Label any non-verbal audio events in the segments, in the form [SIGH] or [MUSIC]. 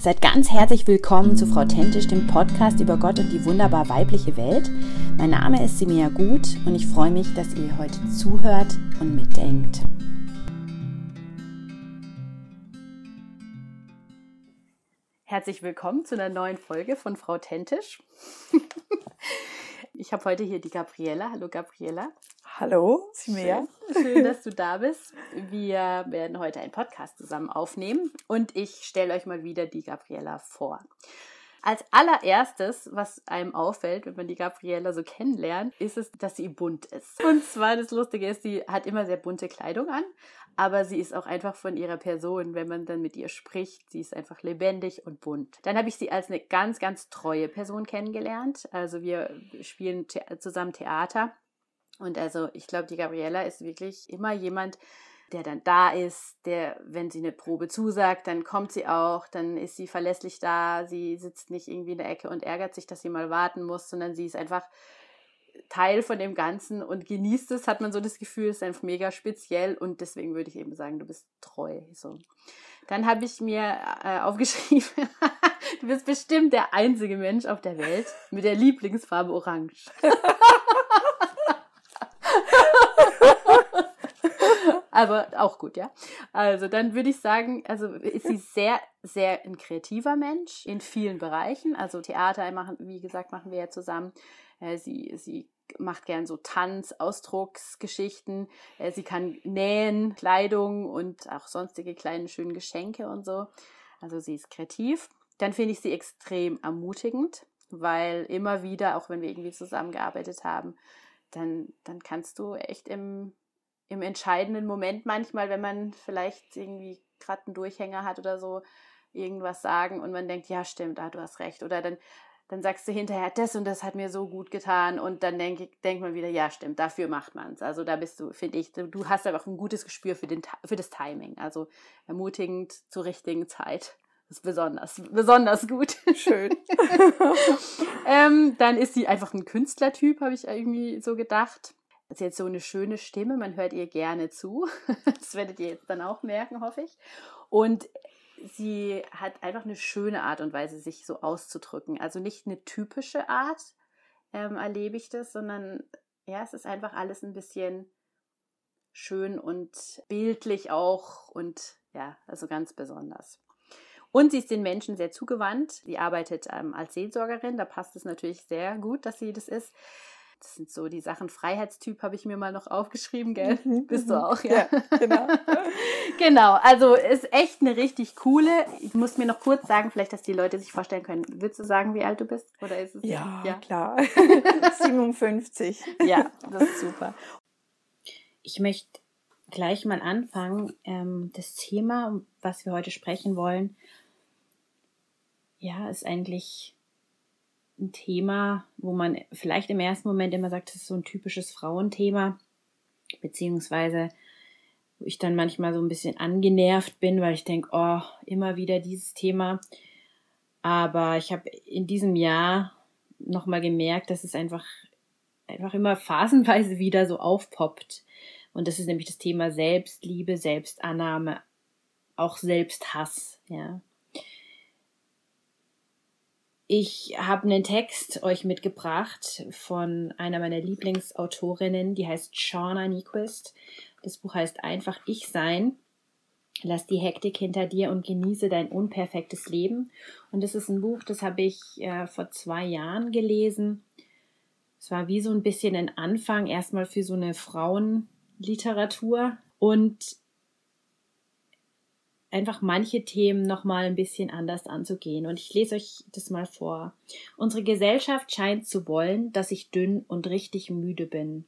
Seid ganz herzlich willkommen zu Frau Tentisch, dem Podcast über Gott und die wunderbar weibliche Welt. Mein Name ist Simea Gut und ich freue mich, dass ihr heute zuhört und mitdenkt. Herzlich willkommen zu einer neuen Folge von Frau Tentisch. [LAUGHS] Ich habe heute hier die Gabriella. Hallo Gabriella. Hallo, Simea. Schön, schön, dass du da bist. Wir werden heute einen Podcast zusammen aufnehmen und ich stelle euch mal wieder die Gabriella vor. Als allererstes, was einem auffällt, wenn man die Gabriella so kennenlernt, ist es, dass sie bunt ist. Und zwar das Lustige ist, sie hat immer sehr bunte Kleidung an, aber sie ist auch einfach von ihrer Person, wenn man dann mit ihr spricht, sie ist einfach lebendig und bunt. Dann habe ich sie als eine ganz, ganz treue Person kennengelernt. Also wir spielen zusammen Theater. Und also ich glaube, die Gabriella ist wirklich immer jemand, der dann da ist, der, wenn sie eine Probe zusagt, dann kommt sie auch, dann ist sie verlässlich da, sie sitzt nicht irgendwie in der Ecke und ärgert sich, dass sie mal warten muss, sondern sie ist einfach Teil von dem Ganzen und genießt es, hat man so das Gefühl, ist einfach mega speziell und deswegen würde ich eben sagen, du bist treu. So. Dann habe ich mir äh, [LAUGHS] aufgeschrieben, du bist bestimmt der einzige Mensch auf der Welt mit der Lieblingsfarbe Orange. [LAUGHS] aber auch gut, ja. Also dann würde ich sagen, also ist sie sehr, sehr ein kreativer Mensch in vielen Bereichen. Also Theater machen, wie gesagt, machen wir ja zusammen. Äh, sie, sie macht gern so Tanz, Ausdrucksgeschichten. Äh, sie kann nähen, Kleidung und auch sonstige kleine schöne Geschenke und so. Also sie ist kreativ. Dann finde ich sie extrem ermutigend, weil immer wieder, auch wenn wir irgendwie zusammengearbeitet haben, dann, dann kannst du echt im, im entscheidenden Moment manchmal, wenn man vielleicht irgendwie gerade einen Durchhänger hat oder so, irgendwas sagen und man denkt, ja, stimmt, ah, du hast recht. Oder dann, dann sagst du hinterher, das und das hat mir so gut getan und dann denke denkt man wieder, ja, stimmt, dafür macht man es. Also da bist du, finde ich, du hast einfach ein gutes Gespür für, den, für das Timing. Also ermutigend zur richtigen Zeit. Das ist besonders, besonders gut. Schön. [LAUGHS] ähm, dann ist sie einfach ein Künstlertyp, habe ich irgendwie so gedacht. Ist jetzt so eine schöne Stimme, man hört ihr gerne zu. [LAUGHS] Das werdet ihr jetzt dann auch merken, hoffe ich. Und sie hat einfach eine schöne Art und Weise, sich so auszudrücken. Also nicht eine typische Art ähm, erlebe ich das, sondern ja, es ist einfach alles ein bisschen schön und bildlich auch und ja, also ganz besonders. Und sie ist den Menschen sehr zugewandt. Sie arbeitet ähm, als Seelsorgerin, da passt es natürlich sehr gut, dass sie das ist. Das sind so die Sachen. Freiheitstyp habe ich mir mal noch aufgeschrieben, gell? Mhm, Bist du mhm. auch, ja? ja genau. [LAUGHS] genau, also ist echt eine richtig coole. Ich muss mir noch kurz sagen, vielleicht, dass die Leute sich vorstellen können. Willst du sagen, wie alt du bist? Oder ist es? Ja, ja? klar. [LAUGHS] 57. Ja, das ist super. Ich möchte gleich mal anfangen. Ähm, das Thema, was wir heute sprechen wollen, ja, ist eigentlich ein Thema, wo man vielleicht im ersten Moment immer sagt, das ist so ein typisches Frauenthema, beziehungsweise wo ich dann manchmal so ein bisschen angenervt bin, weil ich denke, oh, immer wieder dieses Thema. Aber ich habe in diesem Jahr nochmal gemerkt, dass es einfach, einfach immer phasenweise wieder so aufpoppt. Und das ist nämlich das Thema Selbstliebe, Selbstannahme, auch Selbsthass, ja. Ich habe einen Text euch mitgebracht von einer meiner Lieblingsautorinnen, die heißt Shauna Nyquist. Das Buch heißt einfach Ich sein. Lass die Hektik hinter dir und genieße dein unperfektes Leben. Und das ist ein Buch, das habe ich äh, vor zwei Jahren gelesen. Es war wie so ein bisschen ein Anfang erstmal für so eine Frauenliteratur. Und einfach manche Themen nochmal ein bisschen anders anzugehen. Und ich lese euch das mal vor. Unsere Gesellschaft scheint zu wollen, dass ich dünn und richtig müde bin.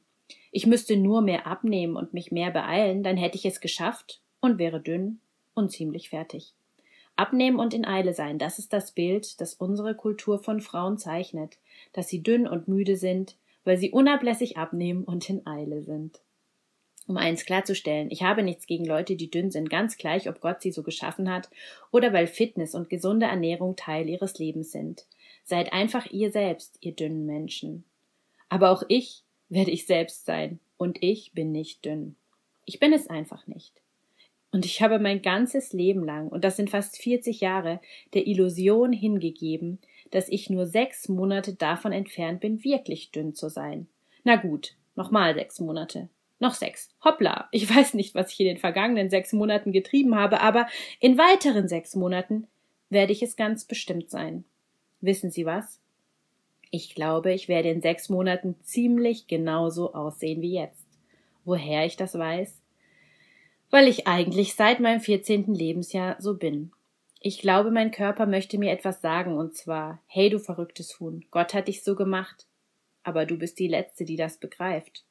Ich müsste nur mehr abnehmen und mich mehr beeilen, dann hätte ich es geschafft und wäre dünn und ziemlich fertig. Abnehmen und in Eile sein, das ist das Bild, das unsere Kultur von Frauen zeichnet, dass sie dünn und müde sind, weil sie unablässig abnehmen und in Eile sind. Um eins klarzustellen, ich habe nichts gegen Leute, die dünn sind, ganz gleich, ob Gott sie so geschaffen hat oder weil Fitness und gesunde Ernährung Teil ihres Lebens sind. Seid einfach ihr selbst, ihr dünnen Menschen. Aber auch ich werde ich selbst sein, und ich bin nicht dünn. Ich bin es einfach nicht. Und ich habe mein ganzes Leben lang, und das sind fast 40 Jahre, der Illusion hingegeben, dass ich nur sechs Monate davon entfernt bin, wirklich dünn zu sein. Na gut, nochmal sechs Monate. Noch sechs. Hoppla. Ich [LAUGHS] weiß nicht, was ich in den vergangenen sechs Monaten getrieben habe, aber in weiteren sechs Monaten werde ich es ganz bestimmt sein. Wissen Sie was? Ich glaube, ich werde in sechs Monaten ziemlich genauso aussehen wie jetzt. Woher ich das weiß? Weil ich eigentlich seit meinem vierzehnten Lebensjahr so bin. Ich glaube, mein Körper möchte mir etwas sagen, und zwar, hey du verrücktes Huhn, Gott hat dich so gemacht. Aber du bist die Letzte, die das begreift.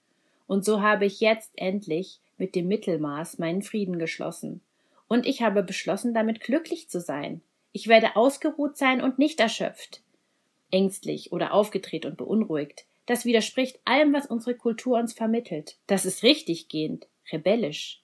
Und so habe ich jetzt endlich mit dem Mittelmaß meinen Frieden geschlossen. Und ich habe beschlossen, damit glücklich zu sein. Ich werde ausgeruht sein und nicht erschöpft. Ängstlich oder aufgedreht und beunruhigt. Das widerspricht allem, was unsere Kultur uns vermittelt. Das ist richtiggehend, rebellisch.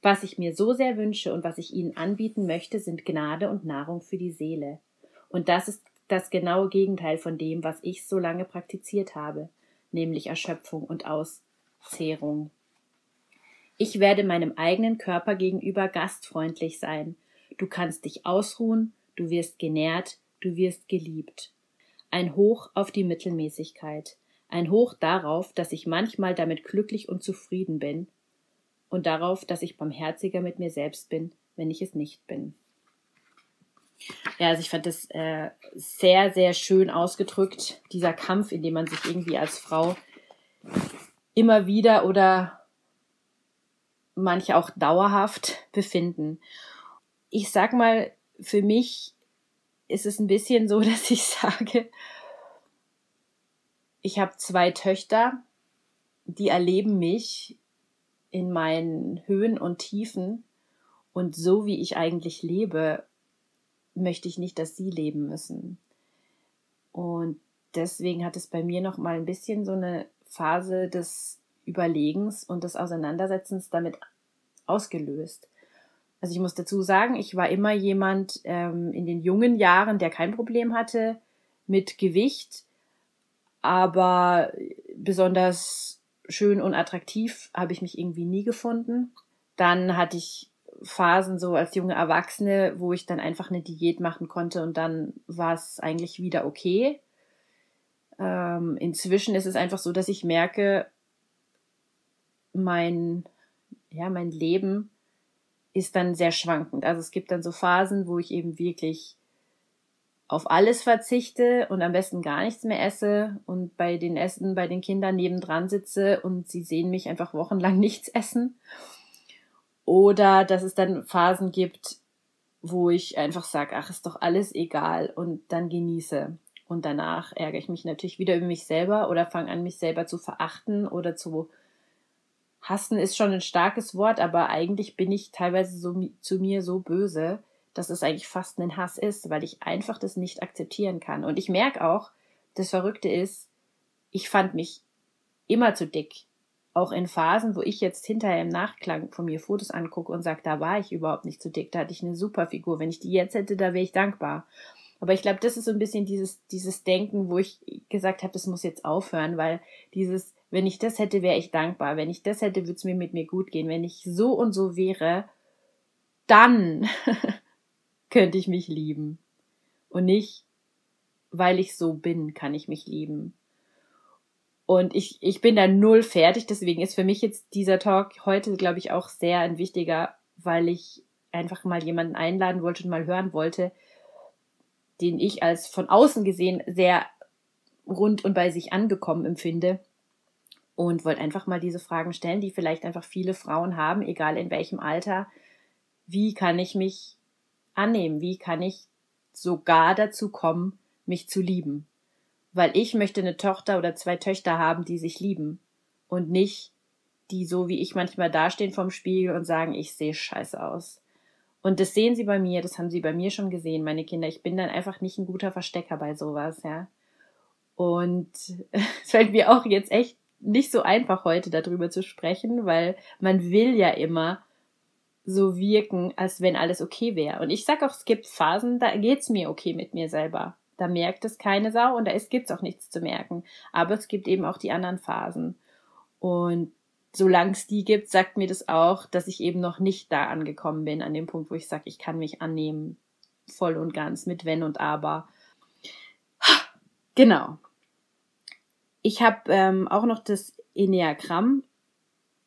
Was ich mir so sehr wünsche und was ich Ihnen anbieten möchte, sind Gnade und Nahrung für die Seele. Und das ist das genaue Gegenteil von dem, was ich so lange praktiziert habe, nämlich Erschöpfung und Auszehrung. Ich werde meinem eigenen Körper gegenüber gastfreundlich sein. Du kannst dich ausruhen, du wirst genährt, du wirst geliebt. Ein Hoch auf die Mittelmäßigkeit, ein Hoch darauf, dass ich manchmal damit glücklich und zufrieden bin, und darauf, dass ich barmherziger mit mir selbst bin, wenn ich es nicht bin. Ja, also ich fand das äh, sehr, sehr schön ausgedrückt, dieser Kampf, in dem man sich irgendwie als Frau immer wieder oder manche auch dauerhaft befinden. Ich sag mal, für mich ist es ein bisschen so, [LAUGHS] dass ich sage, ich habe zwei Töchter, die erleben mich in meinen Höhen und Tiefen und so wie ich eigentlich lebe, möchte ich nicht, dass sie leben müssen. Und deswegen hat es bei mir noch mal ein bisschen so eine Phase des Überlegens und des Auseinandersetzens damit ausgelöst. Also ich muss dazu sagen, ich war immer jemand ähm, in den jungen Jahren, der kein Problem hatte mit Gewicht, aber besonders schön und attraktiv habe ich mich irgendwie nie gefunden. Dann hatte ich Phasen so als junge Erwachsene, wo ich dann einfach eine Diät machen konnte und dann war es eigentlich wieder okay. Ähm, inzwischen ist es einfach so, dass ich merke, mein, ja, mein Leben ist dann sehr schwankend. Also es gibt dann so Phasen, wo ich eben wirklich auf alles verzichte und am besten gar nichts mehr esse und bei den Essen bei den Kindern nebendran sitze und sie sehen mich einfach wochenlang [LAUGHS] nichts essen. Oder dass es dann Phasen gibt, wo ich einfach sage, ach, ist doch alles egal und dann genieße. Und danach ärgere ich mich natürlich wieder über mich selber oder fange an, mich selber zu verachten oder zu hassen ist schon ein starkes Wort, aber eigentlich bin ich teilweise so zu mir so böse, dass es eigentlich fast ein Hass ist, weil ich einfach das nicht akzeptieren kann. Und ich merke auch, das Verrückte ist, ich fand mich immer zu dick. Auch in Phasen, wo ich jetzt hinterher im Nachklang von mir Fotos angucke und sage, da war ich überhaupt nicht zu dick, da hatte ich eine super Figur. Wenn ich die jetzt hätte, da wäre ich dankbar. Aber ich glaube, das ist so ein bisschen dieses, dieses Denken, wo ich gesagt habe, das muss jetzt aufhören, weil dieses, wenn ich das hätte, wäre ich dankbar. Wenn ich das hätte, würde es mir mit mir gut gehen. Wenn ich so und so wäre, dann [LAUGHS] könnte ich mich lieben. Und nicht, weil ich so bin, kann ich mich lieben. Und ich, ich bin da null fertig, deswegen ist für mich jetzt dieser Talk heute, glaube ich, auch sehr ein wichtiger, weil ich einfach mal jemanden einladen wollte und mal hören wollte, den ich als von außen gesehen sehr rund und bei sich angekommen empfinde. Und wollte einfach mal diese Fragen stellen, die vielleicht einfach viele Frauen haben, egal in welchem Alter. Wie kann ich mich annehmen? Wie kann ich sogar dazu kommen, mich zu lieben? Weil ich möchte eine Tochter oder zwei Töchter haben, die sich lieben und nicht die so wie ich manchmal dastehen vorm Spiegel und sagen, ich sehe scheiße aus. Und das sehen sie bei mir, das haben sie bei mir schon gesehen, meine Kinder. Ich bin dann einfach nicht ein guter Verstecker bei sowas, ja. Und [LAUGHS] es fällt mir auch jetzt echt nicht so einfach heute darüber zu sprechen, weil man will ja immer so wirken, als wenn alles okay wäre. Und ich sag auch, es gibt Phasen, da geht's mir okay mit mir selber. Da merkt es keine Sau und da gibt's auch nichts zu merken. Aber es gibt eben auch die anderen Phasen. Und solange es die gibt, sagt mir das auch, dass ich eben noch nicht da angekommen bin, an dem Punkt, wo ich sage, ich kann mich annehmen, voll und ganz, mit Wenn und Aber. Genau. Ich habe ähm, auch noch das Enneagramm,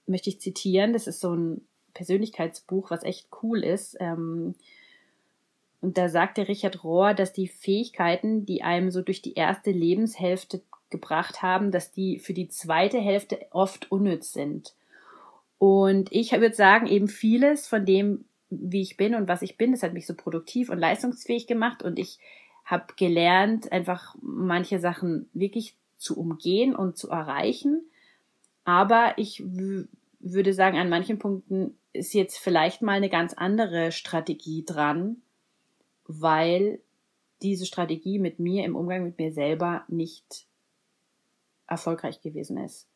möchte ich zitieren. Das ist so ein Persönlichkeitsbuch, was echt cool ist. Ähm, und da sagt der Richard Rohr, dass die Fähigkeiten, die einem so durch die erste Lebenshälfte gebracht haben, dass die für die zweite Hälfte oft unnütz sind. Und ich würde sagen, eben vieles von dem, wie ich bin und was ich bin, das hat mich so produktiv und leistungsfähig gemacht und ich habe gelernt, einfach manche Sachen wirklich zu umgehen und zu erreichen. Aber ich würde sagen, an manchen Punkten ist jetzt vielleicht mal eine ganz andere Strategie dran, weil diese Strategie mit mir im Umgang mit mir selber nicht erfolgreich gewesen ist.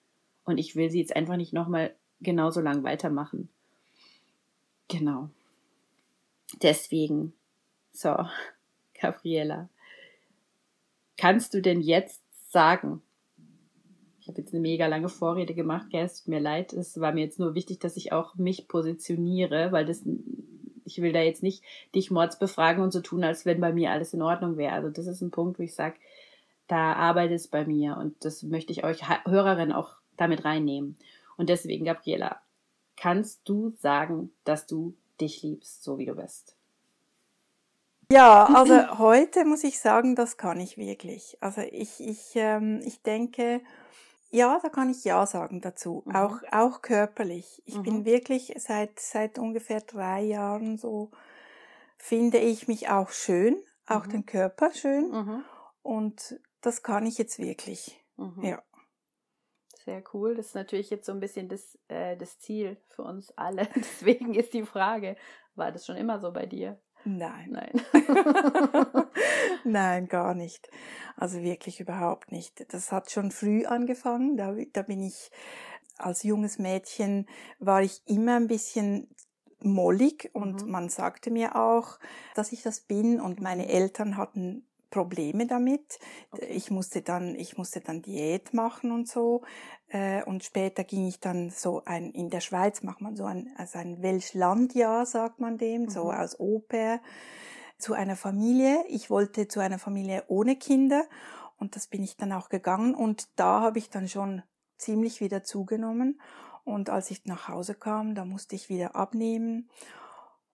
Und ich will sie jetzt einfach nicht nochmal genauso lang weitermachen. Genau. Deswegen. So, [LAUGHS] Gabriela. Kannst du denn jetzt sagen, ich habe jetzt eine mega lange Vorrede gemacht, gell, es tut mir leid, es war mir jetzt nur wichtig, dass ich auch mich positioniere, weil das, ich will da jetzt nicht dich mords befragen und so tun, als wenn bei mir alles in Ordnung wäre. Also das ist ein Punkt, wo ich sage, da arbeitet es bei mir und das möchte ich euch Hörerinnen auch damit reinnehmen. Und deswegen, Gabriela, kannst du sagen, dass du dich liebst, so wie du bist? Ja, also [LAUGHS] heute muss ich sagen, das kann ich wirklich. Also ich, ich, ähm, ich denke, ja, da kann ich Ja sagen dazu, mhm. auch, auch körperlich. Ich mhm. bin wirklich seit, seit ungefähr drei Jahren so, finde ich mich auch schön, auch mhm. den Körper schön. Mhm. Und das kann ich jetzt wirklich. Mhm. Ja. Sehr cool. Das ist natürlich jetzt so ein bisschen das, äh, das Ziel für uns alle. [LAUGHS] Deswegen ist die Frage, war das schon immer so bei dir? Nein. Nein. [LAUGHS] Nein, gar nicht. Also wirklich überhaupt nicht. Das hat schon früh angefangen. Da, da bin ich als junges Mädchen war ich immer ein bisschen mollig und mhm. man sagte mir auch, dass ich das bin und meine Eltern hatten Probleme damit. Okay. Ich musste dann, ich musste dann Diät machen und so. Äh, und später ging ich dann so ein, in der Schweiz macht man so ein, also ein Welschlandjahr, sagt man dem, mhm. so als Au-pair, zu einer Familie. Ich wollte zu einer Familie ohne Kinder. Und das bin ich dann auch gegangen. Und da habe ich dann schon ziemlich wieder zugenommen. Und als ich nach Hause kam, da musste ich wieder abnehmen.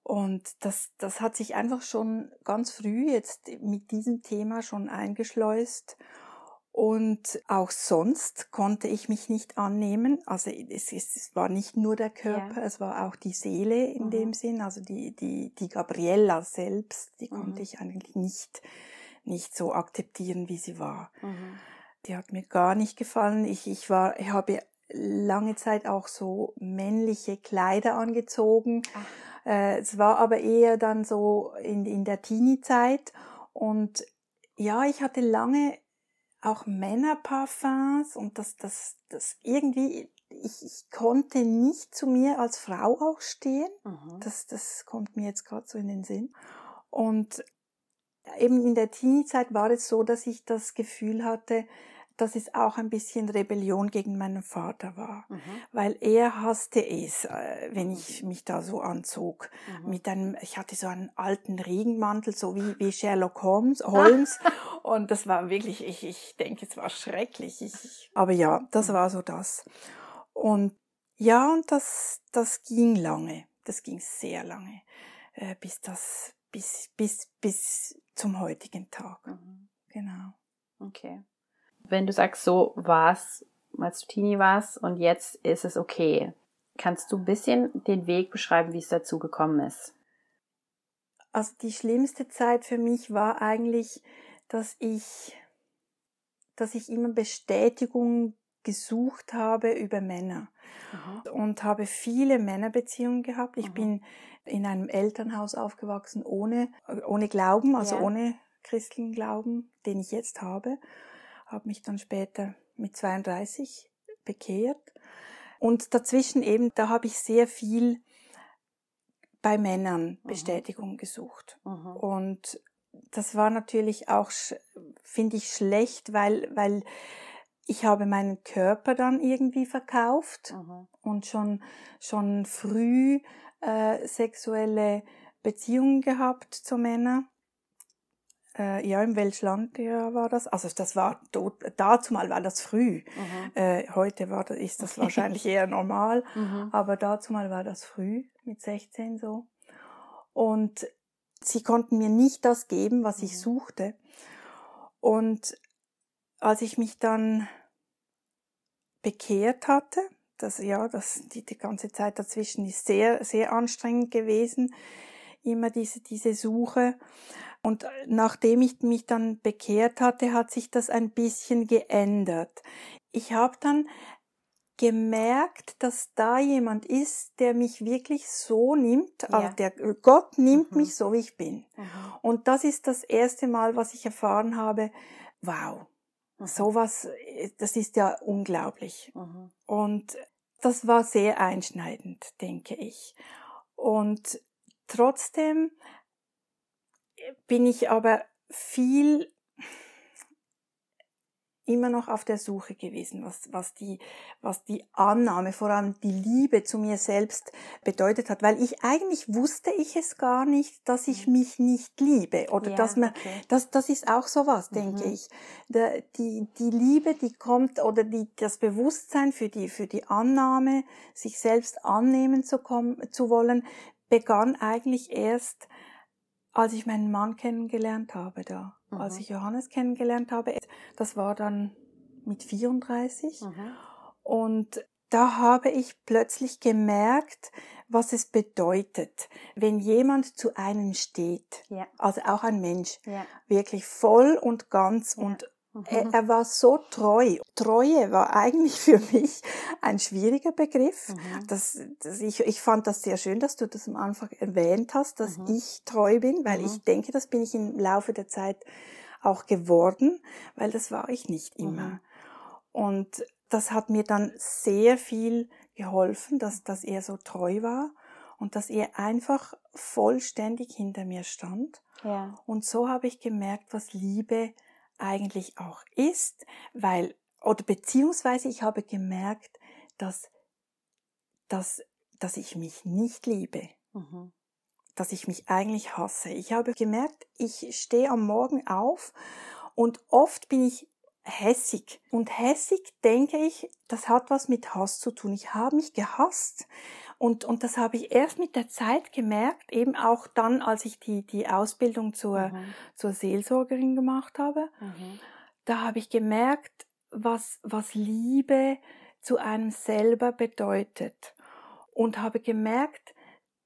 Und das, das hat sich einfach schon ganz früh jetzt mit diesem Thema schon eingeschleust. Und auch sonst konnte ich mich nicht annehmen. Also es, es war nicht nur der Körper, ja. es war auch die Seele in mhm. dem Sinn. Also die, die, die Gabriella selbst, die mhm. konnte ich eigentlich nicht, nicht so akzeptieren, wie sie war. Mhm. Die hat mir gar nicht gefallen. Ich, ich war, ich habe lange Zeit auch so männliche Kleider angezogen. Ach äh, es war aber eher dann so in, in der Teenie-Zeit. Und ja, ich hatte lange auch Männerparfums und das, das, das irgendwie, ich, ich konnte nicht zu mir als Frau auch stehen. Mhm. Das, das kommt mir jetzt gerade so in den Sinn. Und eben in der Teenie-Zeit war es so, dass ich das Gefühl hatte, dass es auch ein bisschen Rebellion gegen meinen Vater war, mhm. weil er hasste es, äh, wenn ich mich da so anzog. Mhm. Mit einem, ich hatte so einen alten Regenmantel, so wie, wie Sherlock Holmes, [LAUGHS] Holmes. und das war wirklich, ich, ich denke, es war schrecklich. Ich, aber ja, das war so das. Und ja, und das, das ging lange. Das ging sehr lange, äh, bis das, bis, bis, bis zum heutigen Tag. Mhm. Genau. Okay wenn du sagst, so war's, als du Teenie warst und jetzt ist es okay. Kannst du ein bisschen den Weg beschreiben, wie es dazu gekommen ist? Also die schlimmste Zeit für mich war eigentlich, dass ich, dass ich immer Bestätigung gesucht habe über Männer mhm. und habe viele Männerbeziehungen gehabt. Ich mhm. bin in einem Elternhaus aufgewachsen ohne, ohne Glauben, also ja. ohne christlichen Glauben, den ich jetzt habe habe mich dann später mit 32 bekehrt. Und dazwischen eben, da habe ich sehr viel bei Männern mhm. Bestätigung mhm. gesucht. Mhm. Und das war natürlich auch, finde ich, schlecht, weil, weil ich habe meinen Körper dann irgendwie verkauft Mhm. und schon, schon früh äh, sexuelle Beziehungen gehabt zu Männern. Äh, ja, im Welschland ja, war das. Also das war dort, dazu mal war das früh. Mhm. Äh, heute war, das- ist das wahrscheinlich [LAUGHS] eher normal, Mhm. aber dazu mal war das früh, mit 16 so. Und sie konnten mir nicht das geben, was ich Mhm. suchte. Und als ich mich dann bekehrt hatte, das, ja, das, die, die ganze Zeit dazwischen ist sehr, sehr anstrengend gewesen, immer diese, diese Suche. Und nachdem ich mich dann bekehrt hatte, hat sich das ein bisschen geändert. Ich habe dann gemerkt, dass da jemand ist, der mich wirklich so nimmt, also Ja. der Gott nimmt Mhm. mich so, wie ich bin. Mhm. Und das ist das erste Mal, was ich erfahren habe, wow, Mhm. sowas, äh, das ist ja unglaublich. Mhm. Und das war sehr einschneidend, denke ich. Und trotzdem bin ich aber viel immer noch auf der Suche gewesen, was, was, die, was die Annahme, vor allem die Liebe zu mir selbst bedeutet hat, weil ich eigentlich wusste ich es gar nicht, dass ich mich nicht liebe oder Ja, dass man, okay. das, das ist auch sowas, denke Mhm. ich. Der, die, die Liebe, die kommt oder die, das Bewusstsein für die, für die Annahme, sich selbst annehmen zu, kommen, zu wollen, begann eigentlich erst, als ich meinen Mann kennengelernt habe da. Mhm. Als ich Johannes kennengelernt habe, das war dann mit 34. Mhm. Und da habe ich plötzlich gemerkt, was es bedeutet, wenn jemand zu einem steht. Ja. Also auch ein Mensch, Ja. wirklich voll und ganz Ja. und. Er, er war so treu. Treue war eigentlich [LAUGHS] für mich ein schwieriger Begriff. Mhm. Das, das, ich, ich fand das sehr schön, dass du das am Anfang erwähnt hast, dass Mhm. ich treu bin, weil Mhm. ich denke, das bin ich im Laufe der Zeit auch geworden, weil das war ich nicht immer. Mhm. Und das hat mir dann sehr viel geholfen, dass, dass er so treu war und dass er einfach vollständig hinter mir stand. Ja. Und so habe ich gemerkt, was Liebe eigentlich auch ist, weil, oder beziehungsweise ich habe gemerkt, dass, dass, dass ich mich nicht liebe, Mhm. dass ich mich eigentlich hasse. Ich habe gemerkt, ich stehe am Morgen auf und oft bin ich hässig. Und hässig denke ich, das hat was mit Hass zu tun. Ich habe mich gehasst. Und, und das habe ich erst mit der Zeit gemerkt, eben auch dann, als ich die, die Ausbildung zur, Mhm. zur Seelsorgerin gemacht habe. Mhm. Da habe ich gemerkt, was, was Liebe zu einem selber bedeutet. Und habe gemerkt,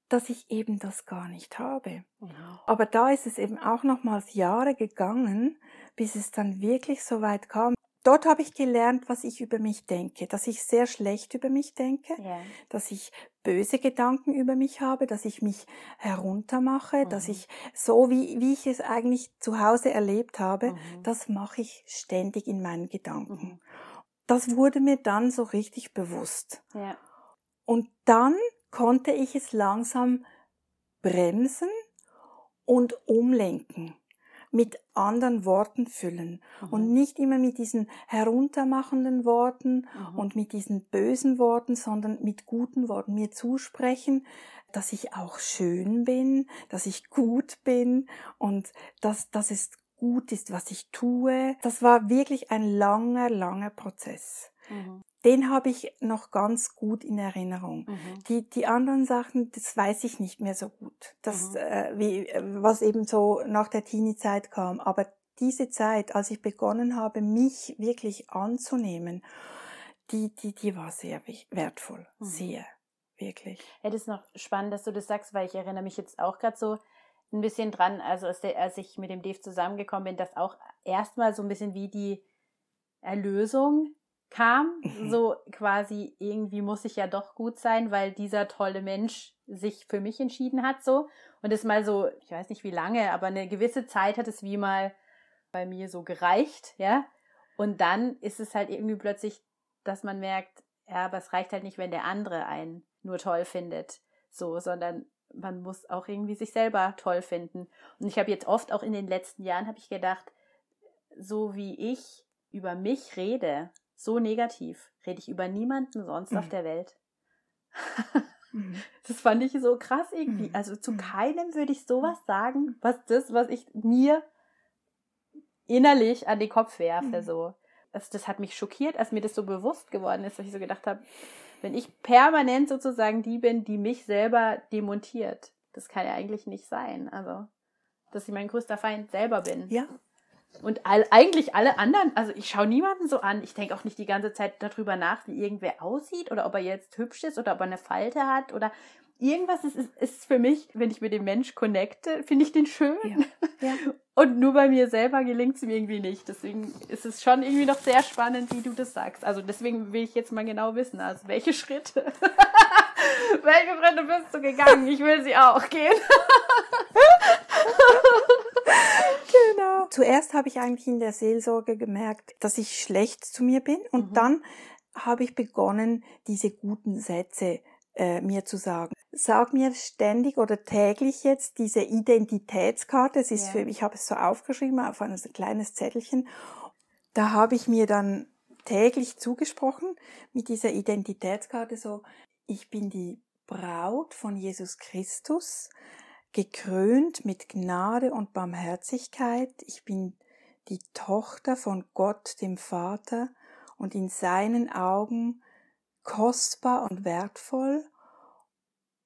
dass ich eben das gar nicht habe. Mhm. Aber da ist es eben auch nochmals Jahre gegangen, bis es dann wirklich so weit kam. Dort habe ich gelernt, was ich über mich denke, dass ich sehr schlecht über mich denke, Ja. dass ich böse Gedanken über mich habe, dass ich mich heruntermache, dass Mhm. ich so wie, wie ich es eigentlich zu Hause erlebt habe, Mhm. das mache ich ständig in meinen Gedanken. Mhm. Das wurde mir dann so richtig bewusst. Ja. Und dann konnte ich es langsam bremsen und umlenken, mit anderen Worten füllen und Mhm. nicht immer mit diesen heruntermachenden Worten Mhm. und mit diesen bösen Worten, sondern mit guten Worten mir zusprechen, dass ich auch schön bin, dass ich gut bin und dass, dass es gut ist, was ich tue. Das war wirklich ein langer, langer Prozess. Mhm. Den habe ich noch ganz gut in Erinnerung. Mhm. Die, die anderen Sachen, das weiß ich nicht mehr so gut. Das, Mhm. äh, wie, was eben so nach der Teenie-Zeit kam. Aber diese Zeit, als ich begonnen habe, mich wirklich anzunehmen, die, die, die war sehr wertvoll. Mhm. Sehr. Wirklich. Ja, das ist noch spannend, dass du das sagst, weil ich erinnere mich jetzt auch gerade so ein bisschen dran, also als ich mit dem Dave zusammengekommen bin, dass auch erstmal so ein bisschen wie die Erlösung kam. Mhm. So quasi, irgendwie muss ich ja doch gut sein, weil dieser tolle Mensch sich für mich entschieden hat, so. Und es mal so, ich weiß nicht wie lange, aber eine gewisse Zeit hat es wie mal bei mir so gereicht, ja. Und dann ist es halt irgendwie plötzlich, dass man merkt, ja, aber es reicht halt nicht, wenn der andere einen nur toll findet, so, sondern man muss auch irgendwie sich selber toll finden. Und ich habe jetzt oft auch in den letzten Jahren habe ich gedacht, so wie ich über mich rede, so negativ rede ich über niemanden sonst Mhm. auf der Welt. Mhm. [LAUGHS] Das fand ich so krass irgendwie. Mhm. Also zu Mhm. keinem würde ich sowas sagen, was das, was ich mir innerlich an den Kopf werfe. So. Also das hat mich schockiert, als mir das so bewusst geworden ist, dass ich so gedacht habe, wenn ich permanent sozusagen die bin, die mich selber demontiert, das kann ja eigentlich nicht sein. Also, dass ich mein größter Feind selber bin. Ja, Und all, eigentlich alle anderen, also ich schaue niemanden so an. Ich denke auch nicht die ganze Zeit darüber nach, wie irgendwer aussieht oder ob er jetzt hübsch ist oder ob er eine Falte hat oder irgendwas ist, ist, ist für mich, wenn ich mit dem Mensch connecte, finde ich den schön. Ja. Ja. [LAUGHS] Und nur bei mir selber gelingt es mir irgendwie nicht. Deswegen ist es schon irgendwie noch sehr spannend, wie du das sagst. Also deswegen will ich jetzt mal genau wissen, also welche Schritte, [LAUGHS] welche Schritte bist du gegangen? Ich will sie auch gehen. [LAUGHS] Zuerst habe ich eigentlich in der Seelsorge gemerkt, dass ich schlecht zu mir bin und Mhm. dann habe ich begonnen, diese guten Sätze äh, mir zu sagen. Sag mir ständig oder täglich jetzt diese Identitätskarte. Es ist Ja. für ich habe es so aufgeschrieben auf ein kleines Zettelchen. Da habe ich mir dann täglich zugesprochen mit dieser Identitätskarte so, ich bin die Braut von Jesus Christus gekrönt mit Gnade und Barmherzigkeit. Ich bin die Tochter von Gott, dem Vater, und in seinen Augen kostbar und wertvoll.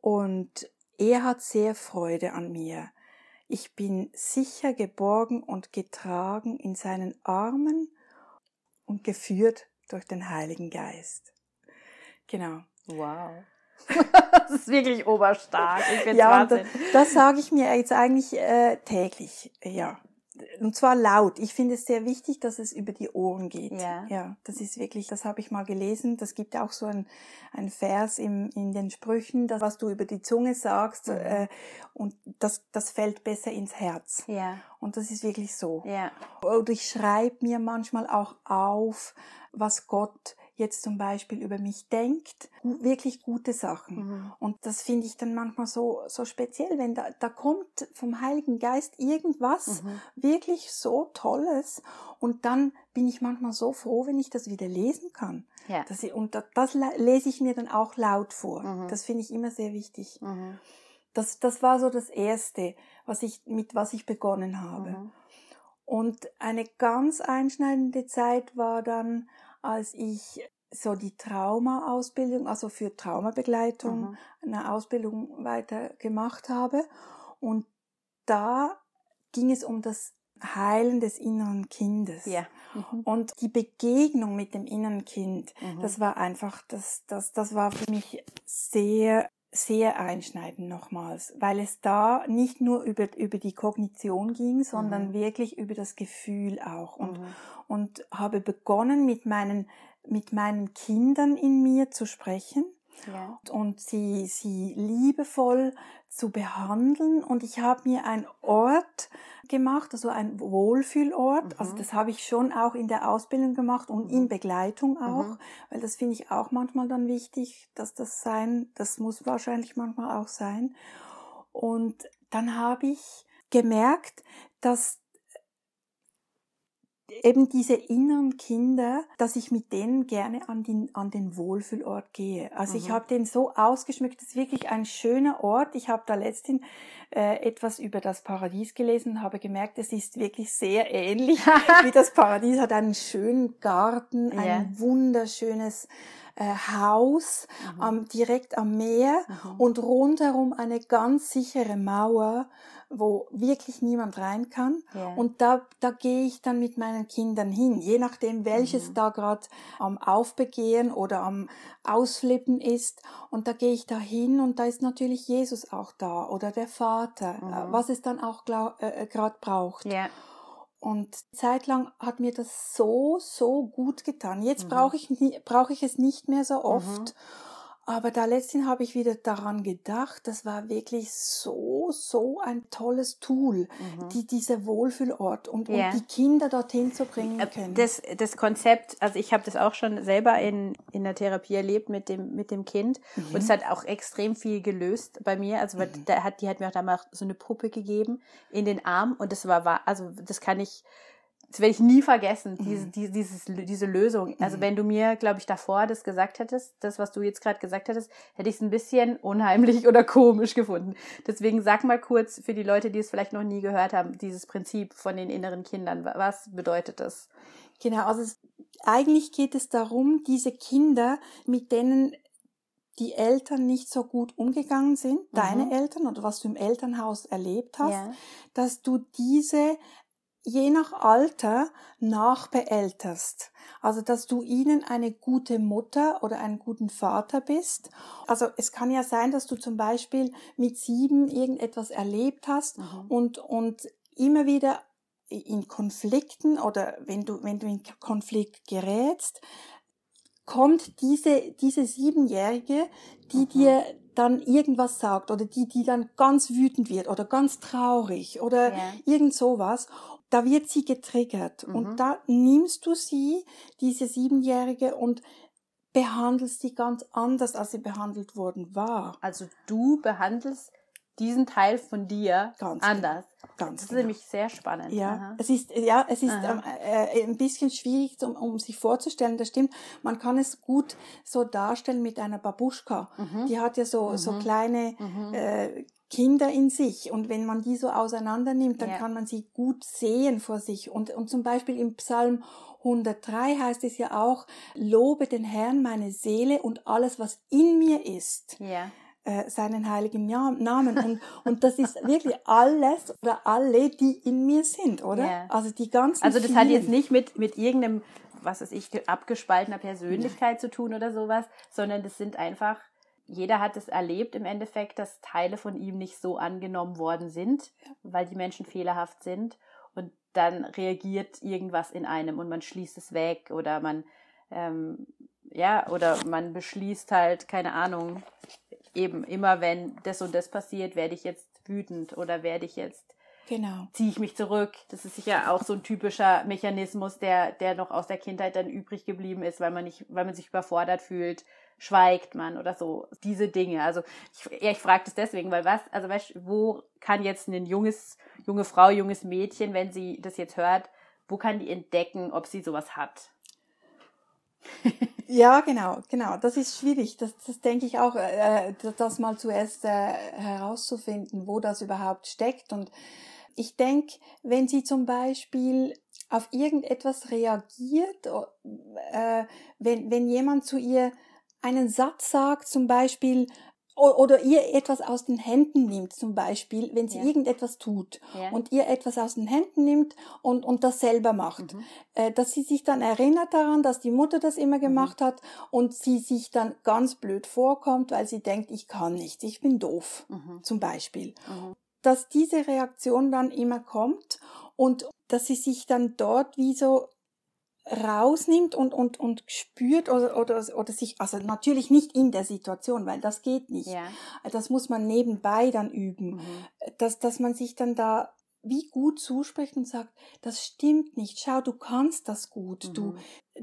Und er hat sehr Freude an mir. Ich bin sicher geborgen und getragen in seinen Armen und geführt durch den Heiligen Geist. Genau. Wow. [LAUGHS] das ist wirklich oberstark. Ich finde Ja, das, das sage ich mir jetzt eigentlich äh, täglich, ja. Und zwar laut. Ich finde es sehr wichtig, dass es über die Ohren geht. Ja. ja das ist wirklich, das habe ich mal gelesen. Das gibt auch so ein, ein Vers im, in den Sprüchen, das, was du über die Zunge sagst, Mhm. äh, und das, das fällt besser ins Herz. Ja, Und das ist wirklich so. ja. Oder ich schreibe mir manchmal auch auf, was Gott jetzt zum Beispiel über mich denkt. Wirklich gute Sachen. Mhm. Und das finde ich dann manchmal so, so speziell, wenn da, da kommt vom Heiligen Geist irgendwas Mhm. wirklich so Tolles und dann bin ich manchmal so froh, wenn ich das wieder lesen kann. Ja. Das, und da- das le- lese ich mir dann auch laut vor. Mhm. Das finde ich immer sehr wichtig. Mhm. Das, das war so das Erste, was ich, mit was ich begonnen habe. Mhm. Und eine ganz einschneidende Zeit war dann, als ich so die Trauma-Ausbildung, also für Traumabegleitung, Mhm. eine Ausbildung weiter gemacht habe. Und da ging es um das Heilen des inneren Kindes. Ja. Mhm. Und die Begegnung mit dem inneren Kind, Mhm. das war einfach, das, das, das war für mich sehr, sehr einschneidend nochmals, weil es da nicht nur über, über die Kognition ging, sondern Mhm. wirklich über das Gefühl auch. Und, Mhm. und habe begonnen, mit meinen, mit meinen Kindern in mir zu sprechen Ja. und sie, sie liebevoll zu behandeln. Und ich habe mir einen Ort gemacht, also ein Wohlfühlort. Mhm. Also das habe ich schon auch in der Ausbildung gemacht und in Mhm. Begleitung auch, Mhm. weil das finde ich auch manchmal dann wichtig, dass das sein, das muss wahrscheinlich manchmal auch sein. Und dann habe ich gemerkt, dass eben diese inneren Kinder, dass ich mit denen gerne an den, an den Wohlfühlort gehe. Also ich Mhm. habe den so ausgeschmückt, das ist wirklich ein schöner Ort. Ich habe da letztens äh, etwas über das Paradies gelesen und habe gemerkt, es ist wirklich sehr ähnlich [LAUGHS] wie das Paradies. Hat einen schönen Garten, ein Ja. wunderschönes äh, Haus Mhm. am, direkt am Meer Mhm. und rundherum eine ganz sichere Mauer, wo wirklich niemand rein kann. Ja. Und da, da gehe ich dann mit meinen Kindern hin, je nachdem, welches Mhm. da gerade am Aufbegehren oder am Ausflippen ist. Und da gehe ich da hin und da ist natürlich Jesus auch da oder der Vater, äh, Mhm. was es dann auch äh, gerade braucht. ja. Und zeitlang hat mir das so, so gut getan. Jetzt Mhm. brauche ich, brauche ich es nicht mehr so oft. Mhm. Aber da letztens habe ich wieder daran gedacht, das war wirklich so, so ein tolles Tool, Mhm. die, dieser Wohlfühlort und, Ja. und die Kinder dorthin zu bringen Äh, können. Das, das Konzept, also ich habe das auch schon selber in, in der Therapie erlebt mit dem, mit dem Kind. Und es hat auch extrem viel gelöst bei mir. Also Mhm. da hat, die hat mir auch damals so eine Puppe gegeben in den Arm und das war, war also das kann ich das werde ich nie vergessen, diese, diese, dieses, diese Lösung. Also wenn du mir, glaube ich, davor das gesagt hättest, das, was du jetzt gerade gesagt hättest, hätte ich es ein bisschen unheimlich [LAUGHS] oder komisch gefunden. Deswegen sag mal kurz für die Leute, die es vielleicht noch nie gehört haben, dieses Prinzip von den inneren Kindern. Was bedeutet das? Genau, also es, eigentlich geht es darum, diese Kinder, mit denen die Eltern nicht so gut umgegangen sind, mhm. deine Eltern oder was du im Elternhaus erlebt hast, ja. dass du diese je nach Alter nachbeälterst. Also, dass du ihnen eine gute Mutter oder einen guten Vater bist. Also, es kann ja sein, dass du zum Beispiel mit sieben irgendetwas erlebt hast mhm. und, und immer wieder in Konflikten oder wenn du, wenn du in Konflikt gerätst, kommt diese, diese Siebenjährige, die mhm. dir dann irgendwas sagt oder die, die dann ganz wütend wird oder ganz traurig oder ja. irgend sowas da wird sie getriggert mhm. und da nimmst du sie, diese Siebenjährige, und behandelst sie ganz anders, als sie behandelt worden war. Also du behandelst diesen Teil von dir ganz genau. anders. Genau. Ganz das ist genau. nämlich sehr spannend. Ja, Aha. es ist ja, es ist ähm, äh, ein bisschen schwierig, um, um sich vorzustellen. Das stimmt. Man kann es gut so darstellen mit einer Babuschka. Mhm. Die hat ja so mhm. so kleine mhm. äh, Kinder in sich. Und wenn man die so auseinander nimmt, dann ja. kann man sie gut sehen vor sich. Und, und zum Beispiel im Psalm 103 heißt es ja auch, lobe den Herrn meine Seele und alles, was in mir ist. Ja. Äh, seinen heiligen Namen. Und, und das ist wirklich alles oder alle, die in mir sind, oder? Ja. Also die ganzen. Also das vielen. hat jetzt nicht mit, mit irgendeinem, was weiß ich, abgespaltener Persönlichkeit ja. zu tun oder sowas, sondern das sind einfach jeder hat es erlebt im Endeffekt, dass Teile von ihm nicht so angenommen worden sind, weil die Menschen fehlerhaft sind. Und dann reagiert irgendwas in einem und man schließt es weg oder man, ähm, ja, oder man beschließt halt, keine Ahnung, eben immer wenn das und das passiert, werde ich jetzt wütend oder werde ich jetzt Genau. Ziehe ich mich zurück. Das ist sicher auch so ein typischer Mechanismus, der, der noch aus der Kindheit dann übrig geblieben ist, weil man nicht, weil man sich überfordert fühlt, schweigt man oder so. Diese Dinge. Also ich, ja, ich frage das deswegen, weil was, also weißt, wo kann jetzt ein junges, junge Frau, junges Mädchen, wenn sie das jetzt hört, wo kann die entdecken, ob sie sowas hat? [LAUGHS] ja, genau, genau. Das ist schwierig. Das, das denke ich auch, äh, das mal zuerst äh, herauszufinden, wo das überhaupt steckt. Und ich denke, wenn sie zum Beispiel auf irgendetwas reagiert, äh, wenn, wenn jemand zu ihr einen Satz sagt, zum Beispiel, oder ihr etwas aus den Händen nimmt, zum Beispiel, wenn sie ja. irgendetwas tut ja. und ihr etwas aus den Händen nimmt und, und das selber macht, mhm. äh, dass sie sich dann erinnert daran, dass die Mutter das immer mhm. gemacht mhm. hat und sie sich dann ganz blöd vorkommt, weil sie denkt, ich kann nicht, ich bin doof, mhm. zum Beispiel. Dass diese Reaktion dann immer kommt und dass sie sich dann dort wie so rausnimmt und, und, und spürt oder, oder, oder sich, also natürlich nicht in der Situation, weil das geht nicht. Ja. Das muss man nebenbei dann üben, mhm. dass, dass man sich dann da wie gut zuspricht und sagt, das stimmt nicht, schau, du kannst das gut, mhm. du,